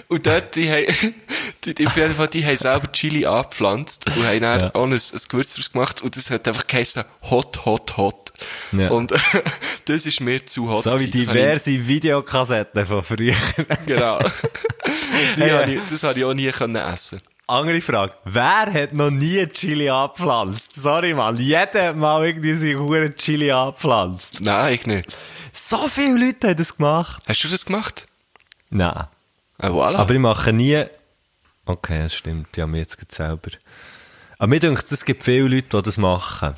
Speaker 2: Und dort, die haben, die, die, auf jeden Fall, die haben selber Chili angepflanzt und haben dann
Speaker 1: Ja.
Speaker 2: auch ein, ein Gewürz daraus gemacht und das hat einfach geheißen Hot, Hot, Hot.
Speaker 1: Ja.
Speaker 2: Und das ist mir zu hot.
Speaker 1: So wie
Speaker 2: gewesen.
Speaker 1: Diverse Videokassetten von früher.
Speaker 2: Ich, genau. die habe ich, das habe ich auch nie können essen.
Speaker 1: Andere Frage. Wer hat noch nie Chili angepflanzt? Sorry, Mann. Jeder hat mal irgendwie seine huren Chili angepflanzt.
Speaker 2: Nein, ich nicht.
Speaker 1: So viele Leute haben das gemacht.
Speaker 2: Hast du das gemacht?
Speaker 1: Nein.
Speaker 2: Ah, voilà.
Speaker 1: Aber ich mache nie... Okay, das stimmt. Die haben mir jetzt selber... Aber mir denkt, es gibt viele Leute, die das machen.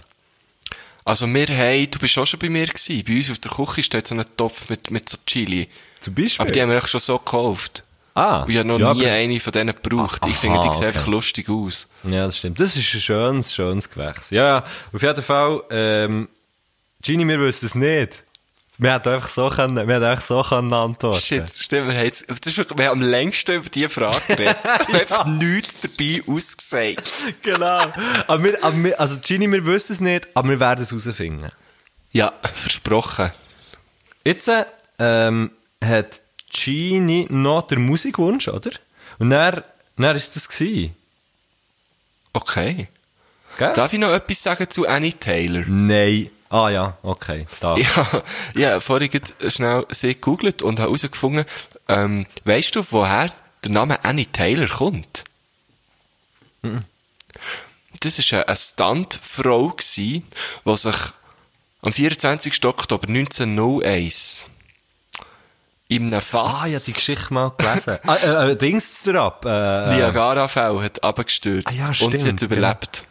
Speaker 2: Also wir haben, du bist auch schon bei mir gewesen. Bei uns auf der Küche steht so ein Topf mit, mit so Chili.
Speaker 1: Zum Beispiel?
Speaker 2: Aber die haben wir echt schon so gekauft.
Speaker 1: ah,
Speaker 2: Und ich habe noch
Speaker 1: ja,
Speaker 2: nie
Speaker 1: aber-
Speaker 2: eine von denen gebraucht.
Speaker 1: Ah,
Speaker 2: ich finde, die
Speaker 1: aha,
Speaker 2: sehen einfach
Speaker 1: okay.
Speaker 2: lustig aus.
Speaker 1: Ja, das stimmt. Das ist ein schönes, schönes Gewächs. Ja, ja. Auf jeden Fall, ähm, Gini, wir wissen es nicht. Wir hätten einfach so können, wir hätten einfach so können antworten.
Speaker 2: Shit, stimmt. Wir haben, jetzt, das ist wirklich, wir haben am längsten über diese Frage geredet. Wir haben einfach nichts dabei ausgesagt.
Speaker 1: Genau. aber wir, aber wir, also Gini, wir wissen es nicht, aber wir werden es herausfinden.
Speaker 2: Ja, versprochen.
Speaker 1: Jetzt, ähm, hat Gini noch den Musikwunsch, oder? Und dann, dann ist das gewesen.
Speaker 2: Okay.
Speaker 1: Gell?
Speaker 2: Darf ich noch etwas sagen zu Annie Taylor?
Speaker 1: Nein. Ah ja, okay. Da.
Speaker 2: Ja, ja, vorhin schnell sie gegoogelt und habe herausgefunden, ähm, weißt du, woher der Name Annie Taylor kommt? Das war eine Stuntfrau, die sich am 24. Oktober 1901 in einem Fass
Speaker 1: Ah, ja, die Geschichte mal gelesen. ah, äh, äh, Dings ab. Äh, äh,
Speaker 2: Niagara-Fell hat abgestürzt
Speaker 1: Ah, ja,
Speaker 2: und sie hat überlebt.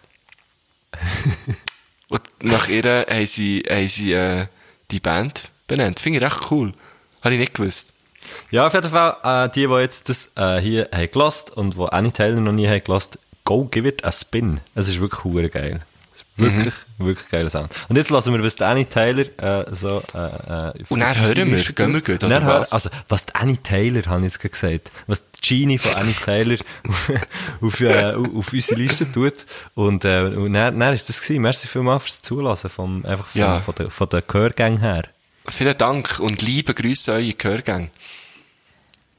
Speaker 2: und nach ihr haben sie, haben sie äh, die Band benannt. Finde ich recht cool. Habe ich nicht gewusst.
Speaker 1: Ja, auf jeden Fall, äh, die, die jetzt das äh, hier haben gelost und die Annie Taylor noch nie haben gelost, go give it a spin. Es ist wirklich hure geil. Es ist wirklich, wirklich geiler Sound. Und jetzt lassen wir, was die Annie Taylor äh, so... Äh, äh,
Speaker 2: Und dann hören wir, gehen wir gut, oder was?
Speaker 1: Also, was die Annie Taylor, habe ich jetzt gesagt, was die Genie von Annie Taylor auf, äh, auf unsere Liste tut. Und, äh, und dann, dann ist das gewesen. Merci vielmals fürs Zulassen, vom, einfach von,
Speaker 2: Ja.
Speaker 1: von der, von der Gehörgang her.
Speaker 2: Vielen Dank und liebe Grüße an eure Gehörgänge.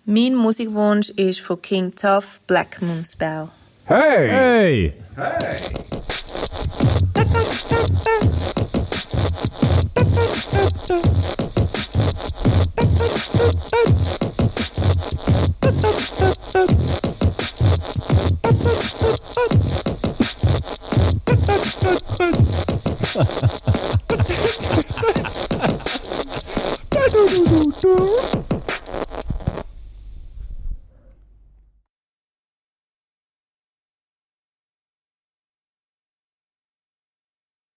Speaker 4: Mein Musikwunsch ist von King Tough Black Moon Spell.
Speaker 6: Hey! Hey!